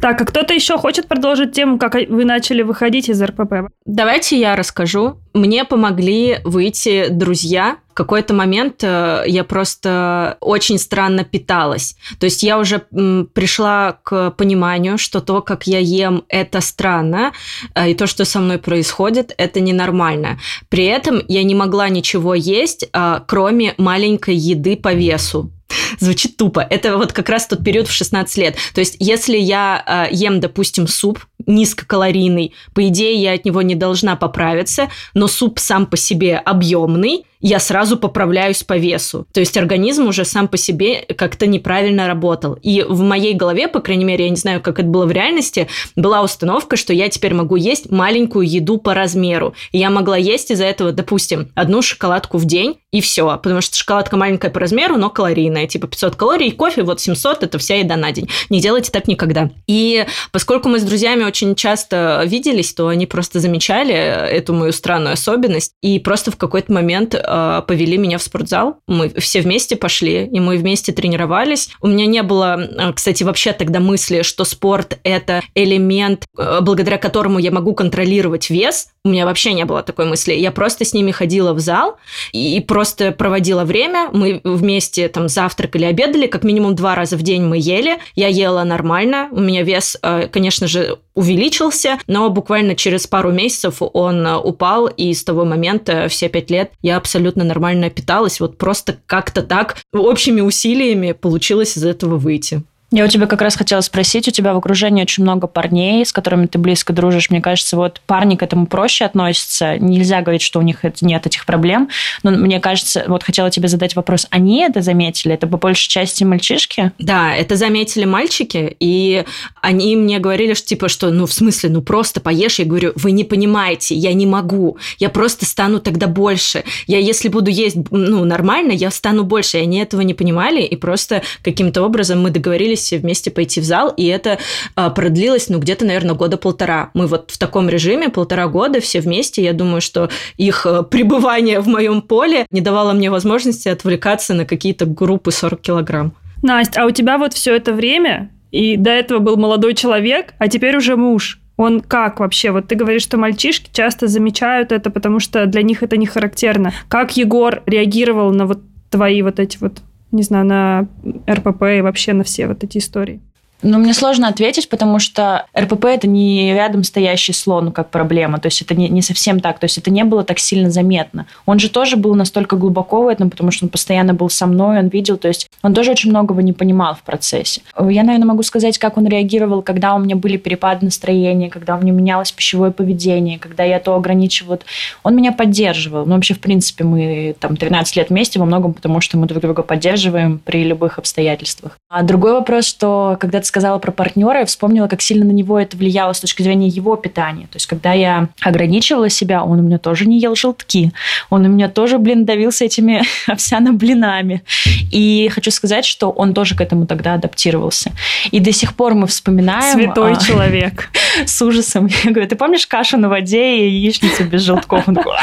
Так, а кто-то еще хочет продолжить тему, как вы начали выходить из РПП? Давайте я расскажу. Мне помогли выйти друзья, В какой-то момент э, я просто очень странно питалась. То есть я уже пришла к пониманию, что то, как я ем, это странно, э, и то, что со мной происходит, это ненормально. При этом я не могла ничего есть, э, кроме маленькой еды по весу. Звучит тупо. Это вот как раз тот период в 16 лет. То есть, если я э, ем, допустим, суп низкокалорийный, по идее, я от него не должна поправиться, но суп сам по себе объемный, я сразу поправляюсь по весу. То есть организм уже сам по себе как-то неправильно работал. И в моей голове, по крайней мере, я не знаю, как это было в реальности, была установка, что я теперь могу есть маленькую еду по размеру. И я могла есть из-за этого, допустим, одну шоколадку в день, и все. Потому что шоколадка маленькая по размеру, но калорийная. Типа 500 калорий, кофе вот 700, это вся еда на день. Не делайте так никогда. И поскольку мы с друзьями очень часто виделись, то они просто замечали эту мою странную особенность. И просто в какой-то момент Э, повели меня в спортзал. Мы все вместе пошли, и мы вместе тренировались. У меня не было, э, кстати, вообще тогда мысли, что спорт – это элемент, э, благодаря которому я могу контролировать вес. У меня вообще не было такой мысли. Я просто с ними ходила в зал и просто проводила время. Мы вместе там завтракали, обедали. Как минимум два раза в день мы ели. Я ела нормально. У меня вес, конечно же, увеличился, но буквально через пару месяцев он упал, и с того момента все пять лет я абсолютно нормально питалась. Вот просто как-то так общими усилиями получилось из этого выйти. Я у тебя как раз хотела спросить, у тебя в окружении очень много парней, с которыми ты близко дружишь. Мне кажется, вот парни к этому проще относятся. Нельзя говорить, что у них нет этих проблем. Но мне кажется, вот хотела тебе задать вопрос, они это заметили? Это по большей части мальчишки? Да, это заметили мальчики, и они мне говорили, что типа, что, ну, в смысле, ну, просто поешь. Я говорю, вы не понимаете, я не могу. Я просто стану тогда больше. Я, если буду есть, ну, нормально, я стану больше. И они этого не понимали, и просто каким-то образом мы договорились все вместе пойти в зал, и это а, продлилось, ну, где-то, наверное, года полтора. Мы вот в таком режиме полтора года все вместе. Я думаю, что их а, пребывание в моем поле не давало мне возможности отвлекаться на какие-то группы 40 килограмм. Настя, а у тебя вот все это время, и до этого был молодой человек, а теперь уже муж. Он как вообще? Вот ты говоришь, что мальчишки часто замечают это, потому что для них это не характерно. Как Егор реагировал на вот твои вот эти вот не знаю, на РПП и вообще на все вот эти истории? Ну, мне сложно ответить, потому что РПП – это не рядом стоящий слон как проблема. То есть это не, не совсем так. То есть это не было так сильно заметно. Он же тоже был настолько глубоко в этом, потому что он постоянно был со мной, он видел. То есть он тоже очень многого не понимал в процессе. Я, наверное, могу сказать, как он реагировал, когда у меня были перепады настроения, когда у меня менялось пищевое поведение, когда я то ограничивал. Он меня поддерживал. Ну, вообще, в принципе, мы там 13 лет вместе во многом, потому что мы друг друга поддерживаем при любых обстоятельствах. А другой вопрос, что когда ты сказала про партнера, я вспомнила, как сильно на него это влияло с точки зрения его питания. То есть, когда я ограничивала себя, он у меня тоже не ел желтки. Он у меня тоже, блин, давился этими овсяно-блинами. И хочу сказать, что он тоже к этому тогда адаптировался. И до сих пор мы вспоминаем... Святой а, человек. С ужасом. Я говорю, ты помнишь кашу на воде и яичницу без желтков? Он такой,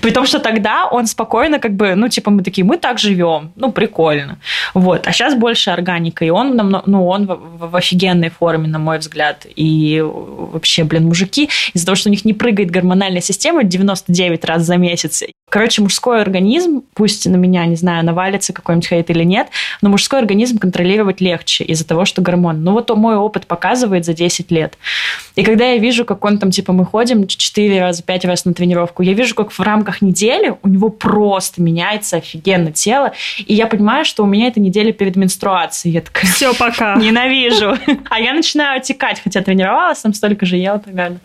При том, что тогда он спокойно как бы, ну, типа, мы такие, мы так живем, ну, прикольно. Вот. А сейчас больше органика. И он, ну, он в офигенной форме, на мой взгляд. И вообще, блин, мужики, из-за того, что у них не прыгает гормональная система 99 раз за месяц. Короче, мужской организм, пусть на меня, не знаю, навалится какой-нибудь хейт или нет, но мужской организм контролировать легче из-за того, что гормон. Ну вот мой опыт показывает за 10 лет. И когда я вижу, как он там, типа, мы ходим 4 раза, 5 раз на тренировку, я вижу, как в рамках недели у него просто меняется офигенно тело, и я понимаю, что у меня это неделя перед менструацией. Я такая, все, пока. Ненавижу. А я начинаю отекать, хотя тренировалась, там столько же ела примерно.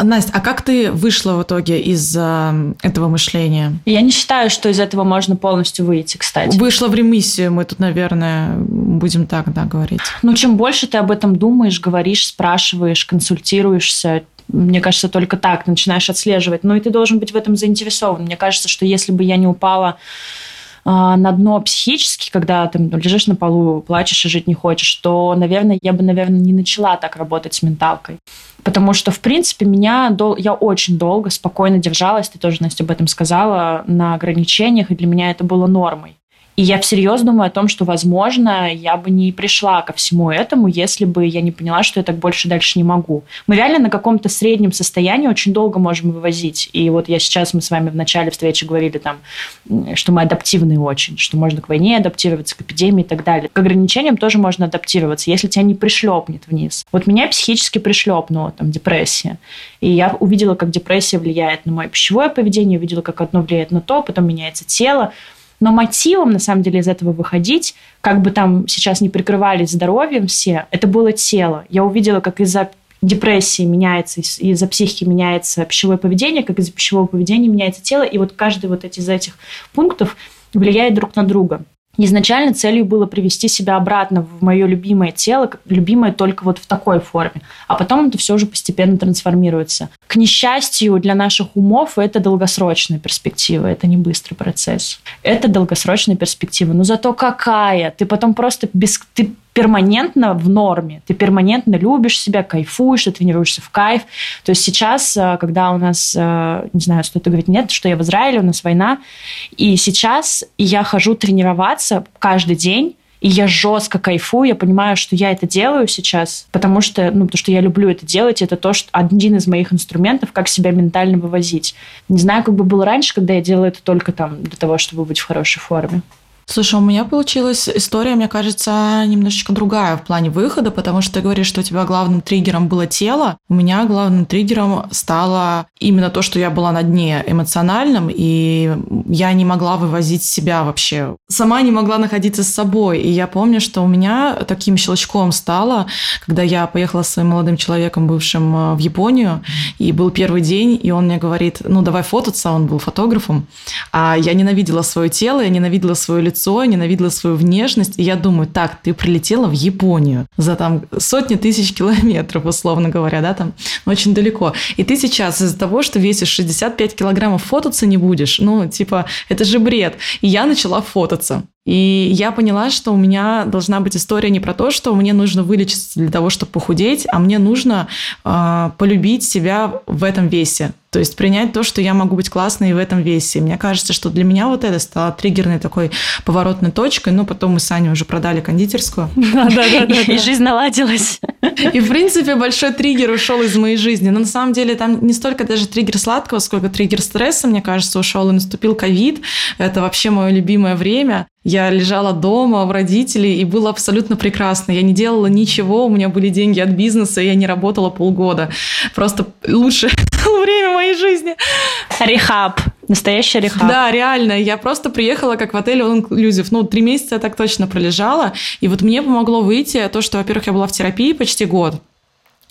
Настя, а как ты вышла в итоге из э, этого мышления? Я не считаю, что из этого можно полностью выйти, кстати. Вышла в ремиссию, мы тут, наверное, будем так, да, говорить. Ну, чем больше ты об этом думаешь, говоришь, спрашиваешь, консультируешься, мне кажется, только так начинаешь отслеживать. Ну, и ты должен быть в этом заинтересован. Мне кажется, что если бы я не упала на дно психически, когда ты лежишь на полу, плачешь и жить не хочешь, то, наверное, я бы, наверное, не начала так работать с менталкой. Потому что, в принципе, меня дол... я очень долго спокойно держалась, ты тоже, Настя, об этом сказала, на ограничениях, и для меня это было нормой. И я всерьез думаю о том, что, возможно, я бы не пришла ко всему этому, если бы я не поняла, что я так больше дальше не могу. Мы реально на каком-то среднем состоянии очень долго можем вывозить. И вот я сейчас, мы с вами в начале встречи говорили там, что мы адаптивные очень, что можно к войне адаптироваться, к эпидемии и так далее. К ограничениям тоже можно адаптироваться, если тебя не пришлепнет вниз. Вот меня психически пришлепнула там депрессия. И я увидела, как депрессия влияет на мое пищевое поведение, увидела, как одно влияет на то, потом меняется тело. Но мотивом, на самом деле, из этого выходить, как бы там сейчас не прикрывались здоровьем все, это было тело. Я увидела, как из-за депрессии меняется, из-за психики меняется пищевое поведение, как из-за пищевого поведения меняется тело, и вот каждый вот эти из этих пунктов влияет друг на друга. Изначально целью было привести себя обратно в мое любимое тело, любимое только вот в такой форме. А потом это все уже постепенно трансформируется. К несчастью, для наших умов это долгосрочная перспектива, это не быстрый процесс. Это долгосрочная перспектива. Но зато какая! Ты потом просто без... Ты перманентно в норме, ты перманентно любишь себя, кайфуешь, ты тренируешься в кайф. То есть сейчас, э, когда у нас, э, не знаю, стоит говорить нет, что я в Израиле, у нас война, и сейчас я хожу тренироваться каждый день, и я жестко кайфую, я понимаю, что я это делаю сейчас, потому что, ну, потому что я люблю это делать, это то, что один из моих инструментов, как себя ментально вывозить. Не знаю, как бы было раньше, когда я делала это только там для того, чтобы быть в хорошей форме. Слушай, у меня получилась история, мне кажется, немножечко другая в плане выхода, потому что ты говоришь, что у тебя главным триггером было тело. У меня главным триггером стало именно то, что я была на дне эмоциональном, и я не могла вывозить себя вообще. Сама не могла находиться с собой. И я помню, что у меня таким щелчком стало, когда я поехала со своим молодым человеком, бывшим э, в Японию, и был первый день, и он мне говорит, ну давай фототься, он был фотографом, а я ненавидела свое тело, я ненавидела свое лицо, лицо, ненавидела свою внешность. И я думаю, так, ты прилетела в Японию за там сотни тысяч километров, условно говоря, да, там очень далеко. И ты сейчас из-за того, что весишь 65 килограммов, фототься не будешь. Ну, типа, это же бред. И я начала фототься. И я поняла, что у меня должна быть история не про то, что мне нужно вылечиться для того, чтобы похудеть, а мне нужно э, полюбить себя в этом весе. То есть принять то, что я могу быть классной в этом весе. Мне кажется, что для меня вот это стало триггерной такой поворотной точкой. Ну, потом мы с Аней уже продали кондитерскую. Да-да-да. И жизнь наладилась. И, в принципе, большой триггер ушел из моей жизни. Но на самом деле там не столько даже триггер сладкого, сколько триггер стресса, мне кажется, ушел. И наступил ковид. Это вообще мое любимое время. Я лежала дома у родителей, и было абсолютно прекрасно. Я не делала ничего, у меня были деньги от бизнеса, и я не работала полгода. Просто лучшее время моей жизни. Рехаб. Настоящий рехаб. Да, реально. Я просто приехала как в отель All Inclusive. Ну, три месяца я так точно пролежала. И вот мне помогло выйти то, что, во-первых, я была в терапии почти год.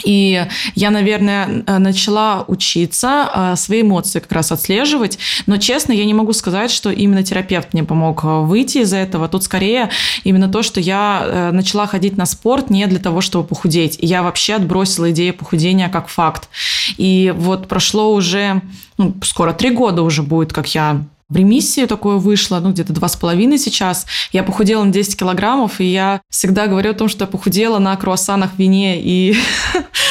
И я, наверное, э, начала учиться э, свои эмоции как раз отслеживать. Но, честно, я не могу сказать, что именно терапевт мне помог э, выйти из этого. Тут скорее именно то, что я начала ходить на спорт не для того, чтобы похудеть. Я вообще отбросила идею похудения как факт. И вот прошло уже, ну, скоро три года уже будет, как я в ремиссию такое вышло, ну, где-то два с половиной сейчас. Я похудела на 10 килограммов, и я всегда говорю о том, что я похудела на круассанах, вине и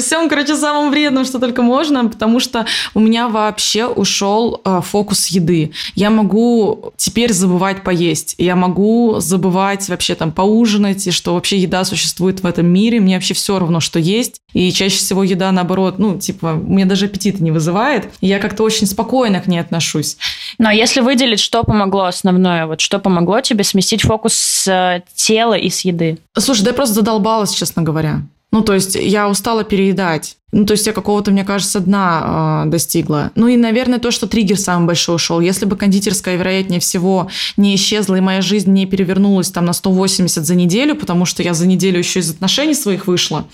всем, короче, самым вредным, что только можно, потому что у меня вообще ушел э, фокус еды. Я могу теперь забывать поесть, я могу забывать вообще там поужинать, и что вообще еда существует в этом мире, мне вообще все равно, что есть. И чаще всего еда, наоборот, ну, типа, мне даже аппетита не вызывает. И я как-то очень спокойно к ней отношусь. Но если выделить, что помогло основное, вот что помогло тебе сместить фокус с э, тела и с еды? Слушай, да я просто задолбалась, честно говоря. Ну, то есть я устала переедать. Ну, то есть я какого-то, мне кажется, дна э, достигла. Ну и, наверное, то, что триггер самый большой ушел. Если бы кондитерская, вероятнее всего, не исчезла, и моя жизнь не перевернулась там на 180 за неделю, потому что я за неделю еще из отношений своих вышла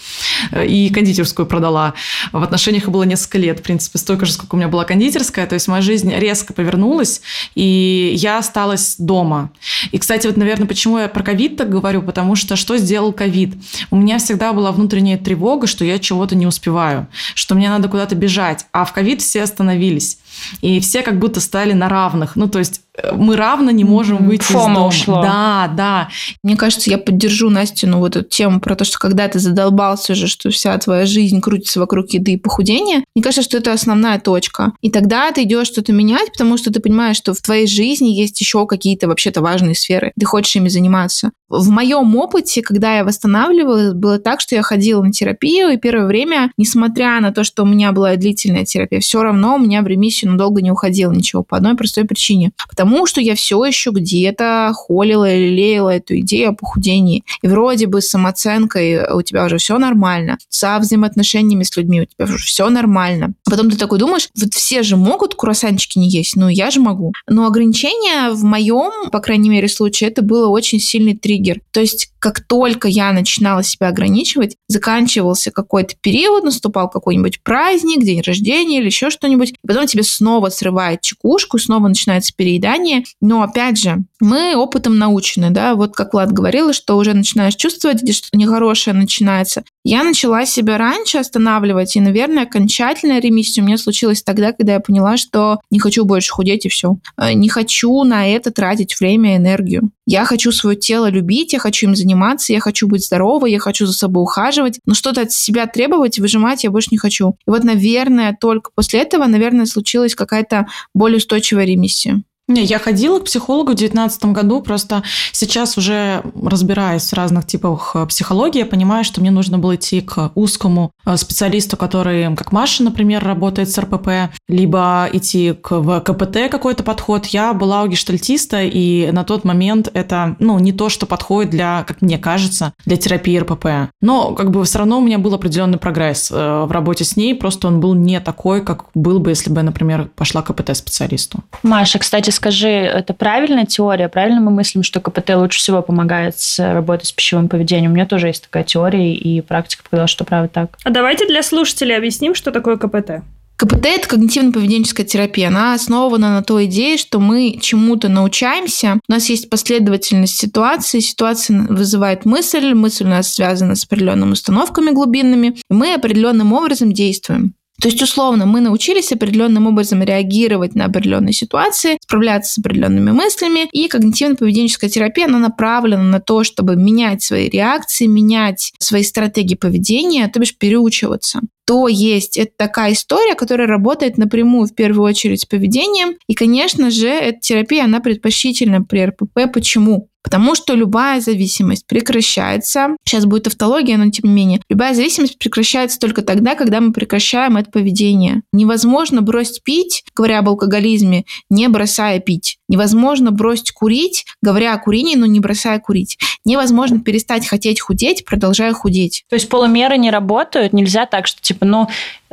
э, и кондитерскую продала. В отношениях было несколько лет, в принципе, столько же, сколько у меня была кондитерская. То есть моя жизнь резко повернулась, и я осталась дома. И, кстати, вот, наверное, почему я про ковид так говорю, потому что что сделал ковид? У меня всегда была внутренняя тревога, что я чего-то не успеваю успеваю, что мне надо куда-то бежать. А в ковид все остановились. И все как будто стали на равных. Ну, то есть мы равно не можем выйти Фома из дома. ушло. Да, да. Мне кажется, я поддержу Настину вот эту тему про то, что когда ты задолбался уже, что вся твоя жизнь крутится вокруг еды и похудения, мне кажется, что это основная точка. И тогда ты идешь что-то менять, потому что ты понимаешь, что в твоей жизни есть еще какие-то вообще-то важные сферы. Ты хочешь ими заниматься. В моем опыте, когда я восстанавливалась, было так, что я ходила на терапию, и первое время, несмотря на то, что у меня была длительная терапия, все равно у меня в ремиссию надолго не уходило ничего по одной простой причине. Потому что я все еще где-то холила или леяла эту идею о похудении. И вроде бы с самооценкой у тебя уже все нормально, со взаимоотношениями с людьми у тебя уже все нормально. А потом ты такой думаешь, вот все же могут круассанчики не есть, ну я же могу. Но ограничения в моем, по крайней мере, случае, это было очень сильный триггер. То есть как только я начинала себя ограничивать, заканчивался какой-то период, наступал какой-нибудь праздник, день рождения или еще что-нибудь, и потом тебе снова срывает чекушку, снова начинается переедание. Но опять же, мы опытом научены, да, вот как Влад говорила, что уже начинаешь чувствовать, где что-то нехорошее начинается. Я начала себя раньше останавливать, и, наверное, окончательная ремиссия у меня случилась тогда, когда я поняла, что не хочу больше худеть и все. Не хочу на это тратить время и энергию. Я хочу свое тело любить, я хочу им заниматься, я хочу быть здоровой, я хочу за собой ухаживать, но что-то от себя требовать, выжимать я больше не хочу. И вот, наверное, только после этого, наверное, случилась какая-то более устойчивая ремиссия. Не, я ходила к психологу в 2019 году, просто сейчас уже разбираясь в разных типах э, психологии, я понимаю, что мне нужно было идти к узкому э, специалисту, который, как Маша, например, работает с РПП, либо идти к, в КПТ какой-то подход. Я была у гештальтиста, и на тот момент это, ну, не то, что подходит для, как мне кажется, для терапии РПП. Но, как бы, все равно у меня был определенный прогресс э, в работе с ней, просто он был не такой, как был бы, если бы, например, пошла к КПТ-специалисту. Маша, кстати, скажи, это правильная теория? Правильно мы мыслим, что КПТ лучше всего помогает с работой с пищевым поведением? У меня тоже есть такая теория, и практика показала, что правда так. А давайте для слушателей объясним, что такое КПТ. КПТ – это когнитивно-поведенческая терапия. Она основана на той идее, что мы чему-то научаемся. У нас есть последовательность ситуаций. Ситуация вызывает мысль, мысль у нас связана с определенными установками глубинными, и мы определенным образом действуем. То есть, условно, мы научились определенным образом реагировать на определенные ситуации, справляться с определенными мыслями, и когнитивно-поведенческая терапия, она направлена на то, чтобы менять свои реакции, менять свои стратегии поведения, то бишь переучиваться то есть это такая история, которая работает напрямую в первую очередь с поведением. И, конечно же, эта терапия, она предпочтительна при РПП. Почему? Потому что любая зависимость прекращается. Сейчас будет тавтология, но тем не менее. Любая зависимость прекращается только тогда, когда мы прекращаем это поведение. Невозможно бросить пить, говоря об алкоголизме, не бросая пить. Невозможно бросить курить, говоря о курении, но не бросая курить. Невозможно перестать хотеть худеть, продолжая худеть. То есть полумеры не работают? Нельзя так, что типа, ну,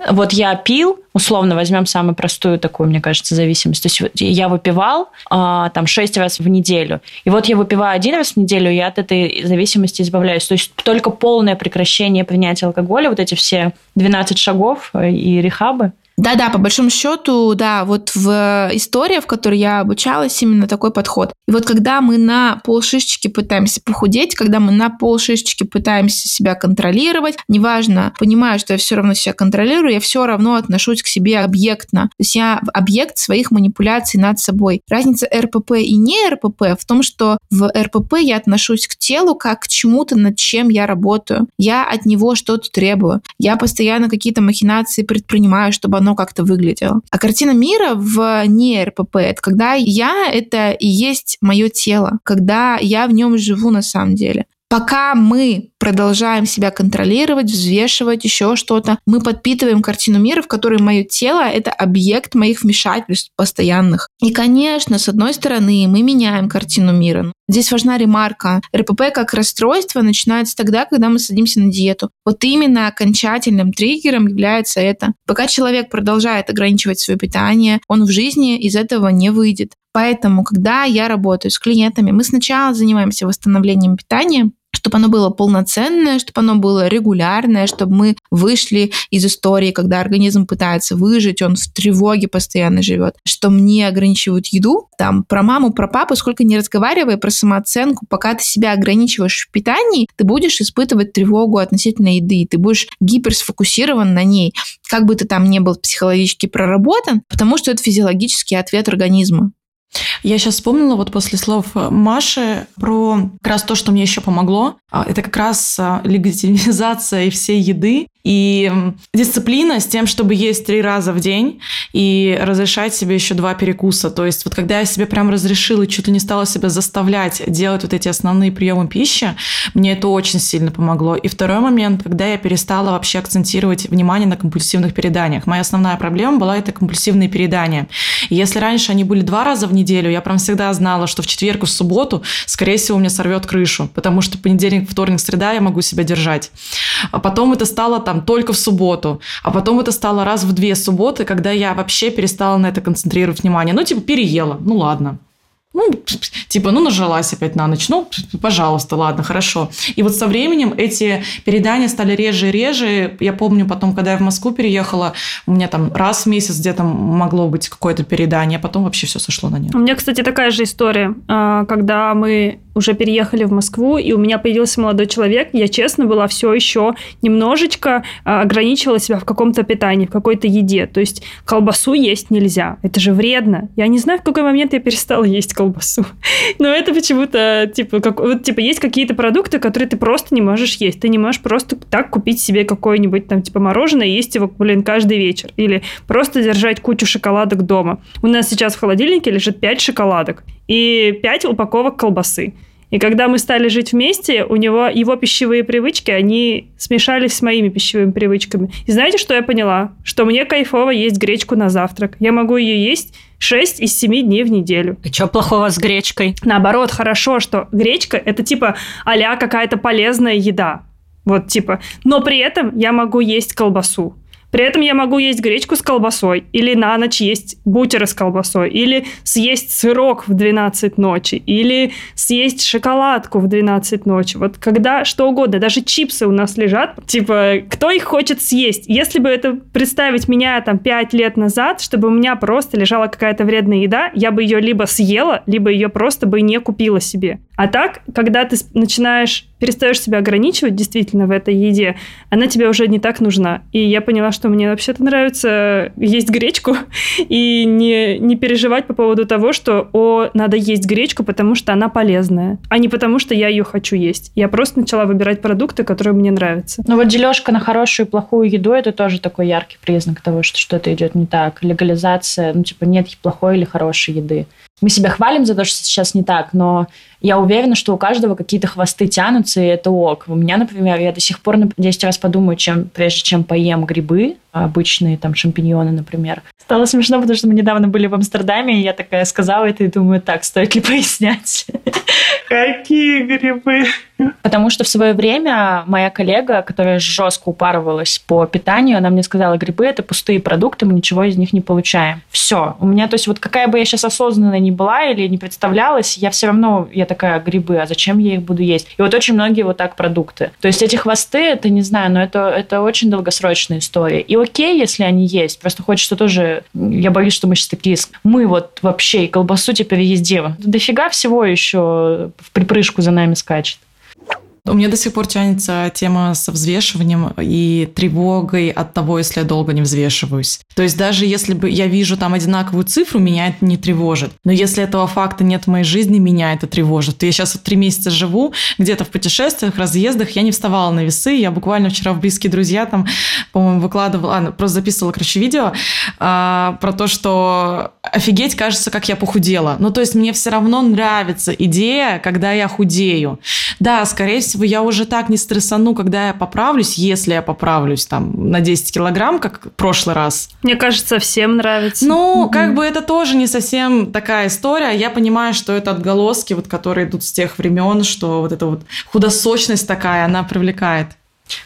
вот я пил, условно возьмем самую простую такую, мне кажется, зависимость. То есть я выпивал а, там 6 раз в неделю. И вот я выпиваю один раз в неделю, и я от этой зависимости избавляюсь. То есть только полное прекращение принятия алкоголя, вот эти все 12 шагов и рехабы, да-да, по большому счету, да, вот в истории, в которой я обучалась, именно такой подход. И вот когда мы на полшишечки пытаемся похудеть, когда мы на полшишечки пытаемся себя контролировать, неважно, понимаю, что я все равно себя контролирую, я все равно отношусь к себе объектно. То есть я объект своих манипуляций над собой. Разница РПП и не РПП в том, что в РПП я отношусь к телу как к чему-то, над чем я работаю. Я от него что-то требую. Я постоянно какие-то махинации предпринимаю, чтобы оно как-то выглядело. А картина мира в не РПП — это когда я — это и есть мое тело, когда я в нем живу на самом деле. Пока мы продолжаем себя контролировать, взвешивать, еще что-то, мы подпитываем картину мира, в которой мое тело — это объект моих вмешательств постоянных. И, конечно, с одной стороны, мы меняем картину мира. Здесь важна ремарка. РПП как расстройство начинается тогда, когда мы садимся на диету. Вот именно окончательным триггером является это. Пока человек продолжает ограничивать свое питание, он в жизни из этого не выйдет. Поэтому, когда я работаю с клиентами, мы сначала занимаемся восстановлением питания, чтобы оно было полноценное, чтобы оно было регулярное, чтобы мы вышли из истории, когда организм пытается выжить, он в тревоге постоянно живет, что мне ограничивают еду, там, про маму, про папу, сколько не разговаривая про самооценку, пока ты себя ограничиваешь в питании, ты будешь испытывать тревогу относительно еды, ты будешь гиперсфокусирован на ней, как бы ты там не был психологически проработан, потому что это физиологический ответ организма. Я сейчас вспомнила вот после слов Маши про как раз то, что мне еще помогло. А, это как раз а, легитимизация всей еды и дисциплина с тем, чтобы есть три раза в день и разрешать себе еще два перекуса. То есть вот когда я себе прям разрешила чуть ли не стала себя заставлять делать вот эти основные приемы пищи, мне это очень сильно помогло. И второй момент, когда я перестала вообще акцентировать внимание на компульсивных переданиях. Моя основная проблема была это компульсивные передания. Если раньше они были два раза в неделю, я прям всегда знала, что в четверг и в субботу, скорее всего, мне сорвет крышу, потому что понедельник, вторник, среда я могу себя держать. А потом это стало там только в субботу. А потом это стало раз в две субботы, когда я вообще перестала на это концентрировать внимание. Ну, типа, переела. Ну, ладно. Ну, типа, ну, нажалась опять на ночь. Ну, пожалуйста, ладно, хорошо. И вот со временем эти передания стали реже и реже. Я помню потом, когда я в Москву переехала, у меня там раз в месяц где-то могло быть какое-то передание, а потом вообще все сошло на нет. У меня, кстати, такая же история. А, когда мы уже переехали в Москву, и у меня появился молодой человек, я, честно, была все еще немножечко а, ограничивала себя в каком-то питании, в какой-то еде. То есть колбасу есть нельзя. Это же вредно. Я не знаю, в какой момент я перестала есть колбасу. Но это почему-то, типа, как, вот, типа, есть какие-то продукты, которые ты просто не можешь есть. Ты не можешь просто так купить себе какое-нибудь там, типа, мороженое и есть его, блин, каждый вечер. Или просто держать кучу шоколадок дома. У нас сейчас в холодильнике лежит 5 шоколадок и 5 упаковок колбасы. И когда мы стали жить вместе, у него его пищевые привычки, они смешались с моими пищевыми привычками. И знаете, что я поняла? Что мне кайфово есть гречку на завтрак. Я могу ее есть 6 из 7 дней в неделю. И что плохого с гречкой? Наоборот, хорошо, что гречка – это типа а какая-то полезная еда. Вот типа. Но при этом я могу есть колбасу. При этом я могу есть гречку с колбасой, или на ночь есть бутеры с колбасой, или съесть сырок в 12 ночи, или съесть шоколадку в 12 ночи. Вот когда что угодно, даже чипсы у нас лежат, типа, кто их хочет съесть? Если бы это представить меня там 5 лет назад, чтобы у меня просто лежала какая-то вредная еда, я бы ее либо съела, либо ее просто бы не купила себе. А так, когда ты начинаешь, перестаешь себя ограничивать действительно в этой еде, она тебе уже не так нужна. И я поняла, что мне вообще-то нравится есть гречку и не, не переживать по поводу того, что, о, надо есть гречку, потому что она полезная, а не потому что я ее хочу есть. Я просто начала выбирать продукты, которые мне нравятся. Ну вот дележка на хорошую и плохую еду, это тоже такой яркий признак того, что что-то идет не так. Легализация, ну типа нет плохой или хорошей еды мы себя хвалим за то, что сейчас не так, но я уверена, что у каждого какие-то хвосты тянутся, и это ок. У меня, например, я до сих пор 10 раз подумаю, чем, прежде чем поем грибы, обычные там шампиньоны, например. Стало смешно, потому что мы недавно были в Амстердаме, и я такая сказала это и думаю, так, стоит ли пояснять? Какие грибы? Потому что в свое время моя коллега, которая жестко упарывалась по питанию, она мне сказала, грибы – это пустые продукты, мы ничего из них не получаем. Все. У меня, то есть вот какая бы я сейчас осознанная не была или не представлялась, я все равно, я такая, грибы, а зачем я их буду есть? И вот очень многие вот так продукты. То есть эти хвосты, это не знаю, но это, это очень долгосрочная история. И окей, если они есть, просто хочется тоже, я боюсь, что мы сейчас такие, мы вот вообще и колбасу теперь ездим. Дофига всего еще в припрыжку за нами скачет. У меня до сих пор тянется тема со взвешиванием и тревогой от того, если я долго не взвешиваюсь. То есть даже если бы я вижу там одинаковую цифру, меня это не тревожит. Но если этого факта нет в моей жизни, меня это тревожит. Я сейчас вот три месяца живу где-то в путешествиях, разъездах, я не вставала на весы. Я буквально вчера в «Близкие друзья» там, по-моему, выкладывала, а, просто записывала, короче, видео а, про то, что офигеть, кажется, как я похудела. Ну, то есть мне все равно нравится идея, когда я худею. Да, скорее всего, всего, я уже так не стрессану, когда я поправлюсь, если я поправлюсь там на 10 килограмм, как в прошлый раз. Мне кажется, всем нравится. Ну, mm-hmm. как бы это тоже не совсем такая история. Я понимаю, что это отголоски, вот, которые идут с тех времен, что вот эта вот худосочность такая, она привлекает.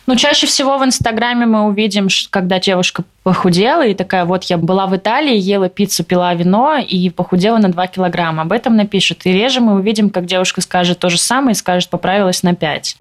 Ну, чаще всего в Инстаграме мы увидим, когда девушка похудела и такая, вот я была в Италии, ела пиццу, пила вино и похудела на 2 килограмма. Об этом напишут. И реже мы увидим, как девушка скажет то же самое и скажет, поправилась на 5.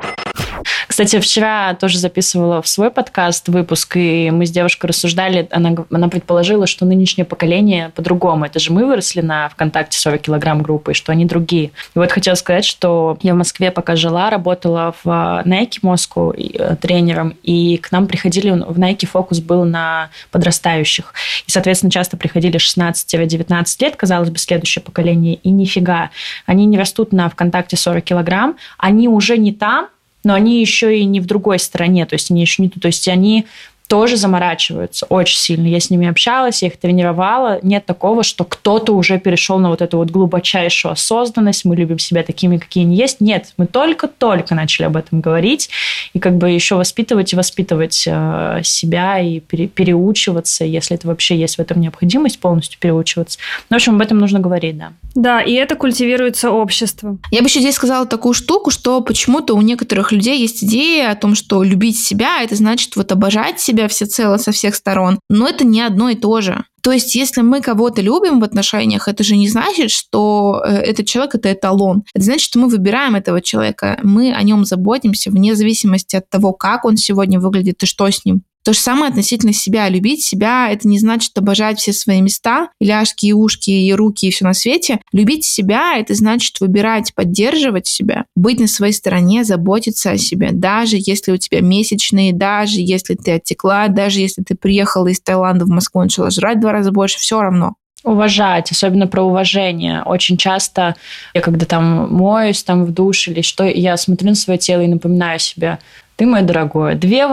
Кстати, вчера тоже записывала в свой подкаст выпуск, и мы с девушкой рассуждали, она, она предположила, что нынешнее поколение по-другому. Это же мы выросли на ВКонтакте 40 килограмм группы, что они другие. И вот хотела сказать, что я в Москве пока жила, работала в Nike Moscow э, тренером, и к нам приходили, в Nike фокус был на подрастающих. И, соответственно, часто приходили 16-19 лет, казалось бы, следующее поколение, и нифига. Они не растут на ВКонтакте 40 килограмм, они уже не там, но они еще и не в другой стране, то есть они еще не то есть они тоже заморачиваются очень сильно. Я с ними общалась, я их тренировала. Нет такого, что кто-то уже перешел на вот эту вот глубочайшую осознанность, мы любим себя такими, какие они есть. Нет, мы только-только начали об этом говорить, и как бы еще воспитывать и воспитывать э, себя и пере, переучиваться, если это вообще есть в этом необходимость, полностью переучиваться. Ну, в общем, об этом нужно говорить, да. Да, и это культивируется обществом. Я бы еще здесь сказала такую штуку, что почему-то у некоторых людей есть идея о том, что любить себя, это значит вот обожать себя, себя всецело со всех сторон, но это не одно и то же. То есть, если мы кого-то любим в отношениях, это же не значит, что э, этот человек это эталон. Это значит, что мы выбираем этого человека, мы о нем заботимся вне зависимости от того, как он сегодня выглядит и что с ним. То же самое относительно себя. Любить себя — это не значит обожать все свои места, и ляжки, и ушки, и руки, и все на свете. Любить себя — это значит выбирать, поддерживать себя, быть на своей стороне, заботиться о себе. Даже если у тебя месячные, даже если ты оттекла, даже если ты приехала из Таиланда в Москву, начала жрать два раза больше, все равно уважать, особенно про уважение. Очень часто я когда там моюсь там в душ или что, я смотрю на свое тело и напоминаю себе, ты мой дорогой, две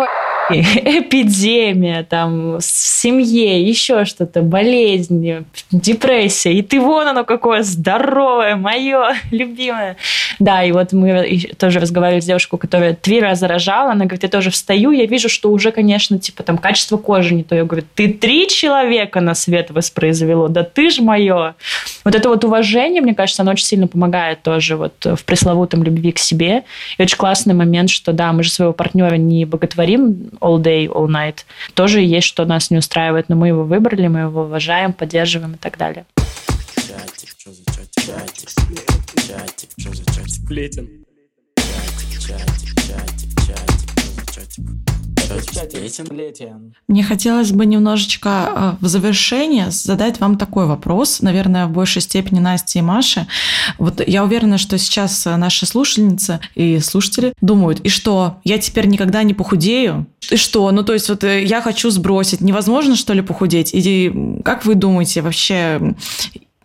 эпидемия, там, в семье, еще что-то, болезни, депрессия, и ты вон оно какое здоровое, мое любимое. Да, и вот мы тоже разговаривали с девушкой, которая три раза рожала, она говорит, я тоже встаю, я вижу, что уже, конечно, типа там качество кожи не то. Я говорю, ты три человека на свет воспроизвело, да ты ж мое. Вот это вот уважение, мне кажется, оно очень сильно помогает тоже вот в пресловутом любви к себе. И очень классный момент, что да, мы же своего партнера не боготворим all day, all night. Тоже есть, что нас не устраивает, но мы его выбрали, мы его уважаем, поддерживаем и так далее. Чатик, что за чатик? Чатик, чатик, что за чатик? Сплетен. Чатик, чатик, чатик, чатик, чатик. Мне хотелось бы немножечко э, в завершение задать вам такой вопрос, наверное, в большей степени Насте и Маше. Вот я уверена, что сейчас наши слушательницы и слушатели думают, и что, я теперь никогда не похудею? И что? Ну, то есть вот э, я хочу сбросить. Невозможно, что ли, похудеть? И как вы думаете, вообще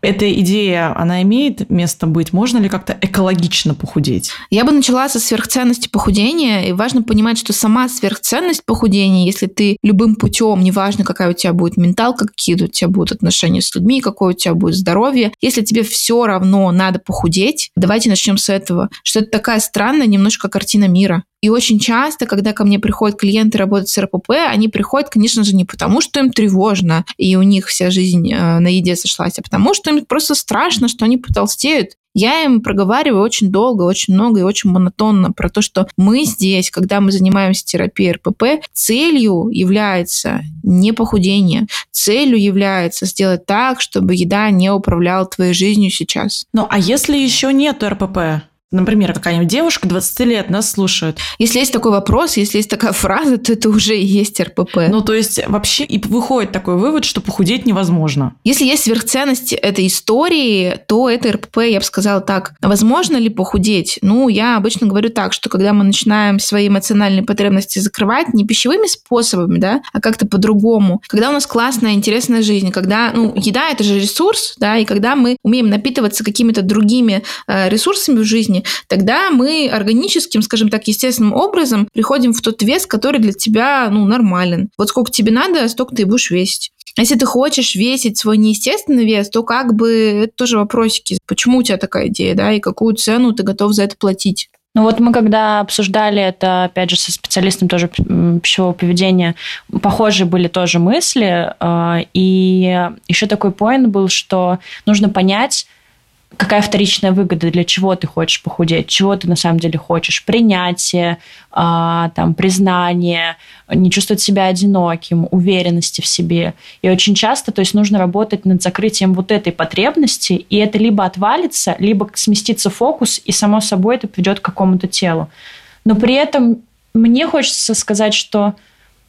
эта идея, она имеет место быть? Можно ли как-то экологично похудеть? Я бы начала со сверхценности похудения. И важно понимать, что сама сверхценность похудения, если ты любым путем, неважно, какая у тебя будет менталка, какие у тебя будут отношения с людьми, какое у тебя будет здоровье, если тебе все равно надо похудеть, давайте начнем с этого. Что это такая странная немножко картина мира. И очень часто, когда ко мне приходят клиенты работать с РПП, они приходят, конечно же, не потому, что им тревожно, и у них вся жизнь э, на еде сошлась, а потому что им просто страшно, что они потолстеют. Я им проговариваю очень долго, очень много и очень монотонно про то, что мы здесь, когда мы занимаемся терапией РПП, целью является не похудение, целью является сделать так, чтобы еда не управляла твоей жизнью сейчас. Ну, а если еще нет РПП? Например, какая-нибудь девушка 20 лет нас слушает. Если есть такой вопрос, если есть такая фраза, то это уже и есть РПП. Ну, то есть вообще и выходит такой вывод, что похудеть невозможно. Если есть сверхценность этой истории, то это РПП, я бы сказала так. Возможно ли похудеть? Ну, я обычно говорю так, что когда мы начинаем свои эмоциональные потребности закрывать не пищевыми способами, да, а как-то по-другому. Когда у нас классная, интересная жизнь, когда, ну, еда – это же ресурс, да, и когда мы умеем напитываться какими-то другими э, ресурсами в жизни, жизни, тогда мы органическим, скажем так, естественным образом приходим в тот вес, который для тебя, ну, нормален. Вот сколько тебе надо, столько ты будешь весить. Если ты хочешь весить свой неестественный вес, то как бы это тоже вопросики. Почему у тебя такая идея, да, и какую цену ты готов за это платить? Ну вот мы когда обсуждали это, опять же, со специалистом тоже пищевого поведения, похожие были тоже мысли. А, и еще такой поинт был, что нужно понять, какая вторичная выгода, для чего ты хочешь похудеть, чего ты на самом деле хочешь, принятие, а, там, признание, не чувствовать себя одиноким, уверенности в себе. И очень часто, то есть нужно работать над закрытием вот этой потребности, и это либо отвалится, либо сместится фокус, и само собой это придет к какому-то телу. Но при этом мне хочется сказать, что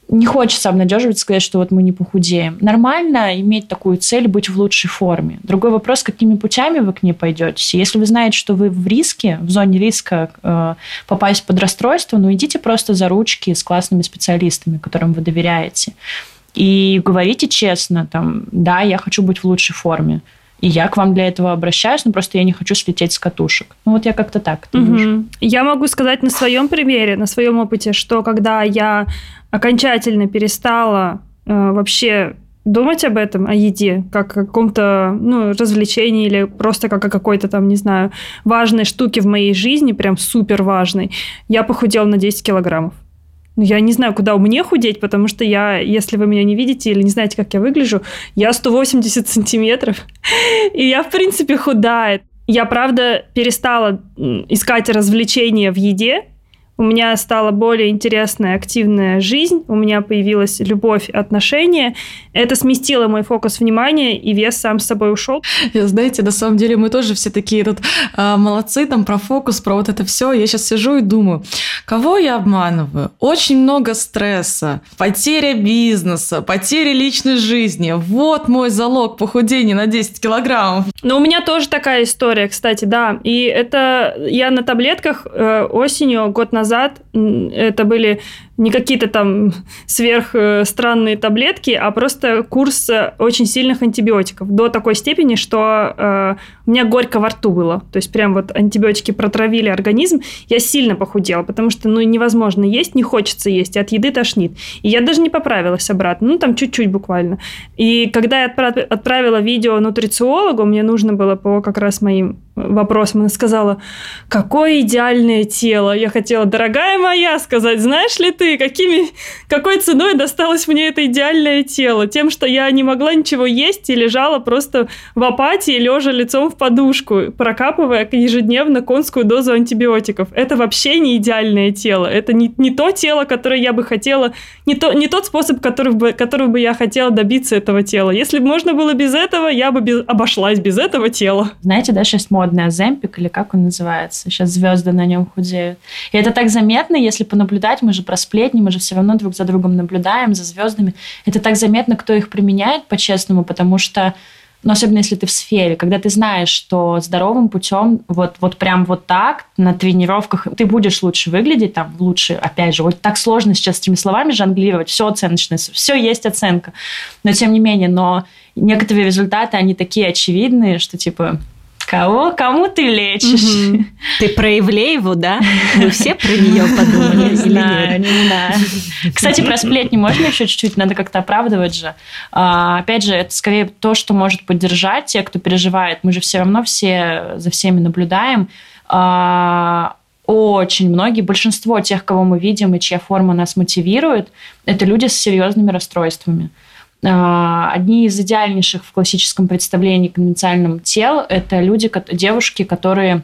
не хочется обнадеживать, сказать, что вот мы не похудеем. Нормально иметь такую цель, быть в лучшей форме. Другой вопрос, какими путями вы к ней пойдете. Если вы знаете, что вы в риске, в зоне риска э, попасть под расстройство, ну идите просто за ручки с классными специалистами, которым вы доверяете. И говорите честно, там, да, я хочу быть в лучшей форме. И я к вам для этого обращаюсь, но просто я не хочу слететь с катушек. Ну вот я как-то так угу. Я могу сказать на своем примере, на своем опыте, что когда я окончательно перестала э, вообще думать об этом, о еде, как о каком-то ну, развлечении или просто как о какой-то там, не знаю, важной штуке в моей жизни, прям супер важной, я похудела на 10 килограммов. Ну, я не знаю, куда мне худеть, потому что я, если вы меня не видите или не знаете, как я выгляжу, я 180 сантиметров, и я, в принципе, худая. Я, правда, перестала искать развлечения в еде, у меня стала более интересная, активная жизнь, у меня появилась любовь, отношения. Это сместило мой фокус внимания, и вес сам с собой ушел. Я, знаете, на самом деле мы тоже все такие тут а, молодцы, там про фокус, про вот это все. Я сейчас сижу и думаю, кого я обманываю? Очень много стресса, потеря бизнеса, потеря личной жизни. Вот мой залог похудения на 10 килограммов. Но у меня тоже такая история, кстати, да. И это я на таблетках э, осенью, год назад назад. Это были не какие-то там сверх э, странные таблетки, а просто курс э, очень сильных антибиотиков. До такой степени, что э, у меня горько во рту было. То есть прям вот антибиотики протравили организм. Я сильно похудела, потому что ну невозможно есть, не хочется есть, и от еды тошнит. И я даже не поправилась обратно. Ну там чуть-чуть буквально. И когда я отправила видео нутрициологу, мне нужно было по как раз моим вопросам, она сказала, какое идеальное тело. Я хотела, дорогая моя, сказать, знаешь ли ты, какими, какой ценой досталось мне это идеальное тело? Тем, что я не могла ничего есть и лежала просто в апатии, лежа лицом в подушку, прокапывая ежедневно конскую дозу антибиотиков. Это вообще не идеальное тело. Это не, не то тело, которое я бы хотела, не, то, не тот способ, который бы, который бы я хотела добиться этого тела. Если бы можно было без этого, я бы без, обошлась без этого тела. Знаете, да, сейчас модный Аземпик, или как он называется? Сейчас звезды на нем худеют. И это так заметно, если понаблюдать, мы же про сплетни, мы же все равно друг за другом наблюдаем, за звездами. Это так заметно, кто их применяет по-честному, потому что но особенно если ты в сфере, когда ты знаешь, что здоровым путем вот, вот прям вот так на тренировках ты будешь лучше выглядеть, там лучше, опять же, вот так сложно сейчас этими словами жонглировать, все оценочное, все есть оценка, но тем не менее, но некоторые результаты, они такие очевидные, что типа Кого? Кому ты лечишь? Угу. Ты про Ивлееву, да? Вы все про нее подумали? Не знаю, не знаю. Кстати, про сплетни можно еще чуть-чуть? Надо как-то оправдывать же. А, опять же, это скорее то, что может поддержать те, кто переживает. Мы же все равно все за всеми наблюдаем. А, очень многие, большинство тех, кого мы видим и чья форма нас мотивирует, это люди с серьезными расстройствами. А, одни из идеальнейших в классическом представлении конвенциальном тел – это люди, девушки, которые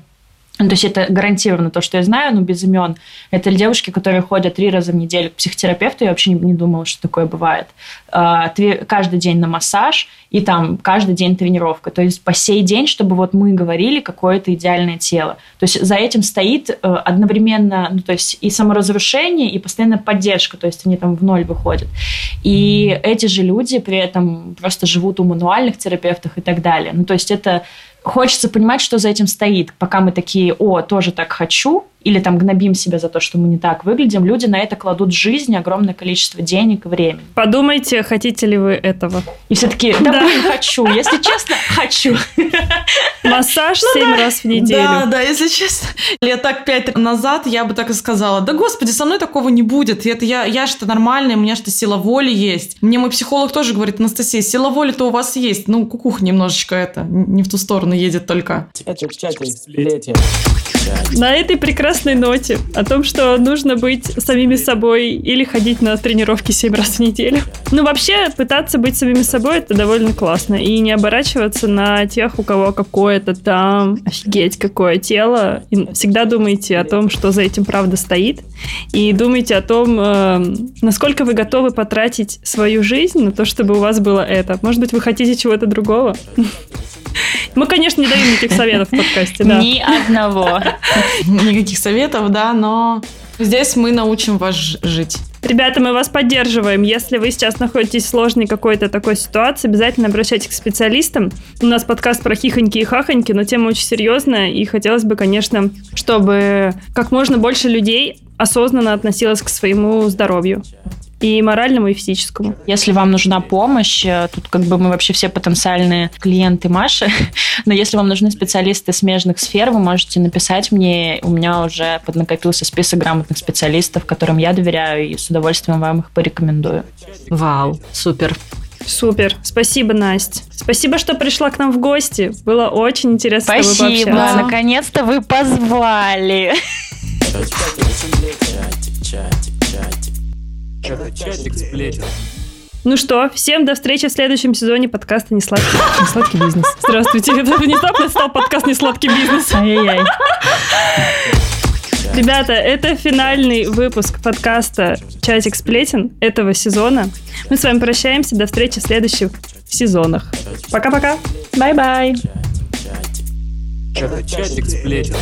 то есть это гарантированно то, что я знаю, но без имен. Это девушки, которые ходят три раза в неделю к психотерапевту. Я вообще не, не думала, что такое бывает. А, каждый день на массаж и там каждый день тренировка. То есть по сей день, чтобы вот мы говорили, какое это идеальное тело. То есть за этим стоит э, одновременно, ну, то есть и саморазрушение, и постоянная поддержка. То есть они там в ноль выходят. И эти же люди при этом просто живут у мануальных терапевтов и так далее. Ну, то есть это хочется понимать, что за этим стоит. Пока мы такие, о, тоже так хочу, или там гнобим себя за то, что мы не так выглядим, люди на это кладут жизнь, огромное количество денег и времени. Подумайте, хотите ли вы этого. И все таки да, да. блин, хочу. Если честно, хочу. Массаж ну, 7 да. раз в неделю. Да, да, если честно. Лет так пять назад я бы так и сказала, да господи, со мной такого не будет. Это я, я что нормальная, у меня что сила воли есть. Мне мой психолог тоже говорит, Анастасия, сила воли-то у вас есть. Ну, кукух немножечко это, не в ту сторону едет только. На этой прекрасной ноте о том, что нужно быть самими собой или ходить на тренировки 7 раз в неделю. Ну, вообще, пытаться быть самими собой это довольно классно. И не оборачиваться на тех, у кого какое-то там офигеть какое тело. И всегда думайте о том, что за этим правда стоит. И думайте о том, э, насколько вы готовы потратить свою жизнь на то, чтобы у вас было это. Может быть, вы хотите чего-то другого? Мы, конечно, не даем никаких советов в подкасте, да. Ни одного. Никаких советов, да, но Здесь мы научим вас жить. Ребята, мы вас поддерживаем. Если вы сейчас находитесь в сложной какой-то такой ситуации, обязательно обращайтесь к специалистам. У нас подкаст про хихоньки и хахоньки, но тема очень серьезная, и хотелось бы, конечно, чтобы как можно больше людей осознанно относилось к своему здоровью и моральному, и физическому. Если вам нужна помощь, э, тут как бы мы вообще все потенциальные клиенты Маши, но если вам нужны специалисты смежных сфер, вы можете написать мне, у меня уже поднакопился список грамотных специалистов, которым я доверяю, и с удовольствием вам их порекомендую. Вау, супер. Супер. Спасибо, Настя. Спасибо, что пришла к нам в гости. Было очень интересно Спасибо. с тобой. Наконец-то вы позвали. Чатик сплетен. Ну что, всем до встречи в следующем сезоне подкаста «Несладкий, Несладкий бизнес». Здравствуйте, это внезапно стал подкаст «Несладкий бизнес». Ай-яй-яй. Ребята, это финальный выпуск подкаста «Чатик сплетен» этого сезона. Мы с вами прощаемся. До встречи в следующих сезонах. Пока-пока. Bye-bye. Чатик сплетен.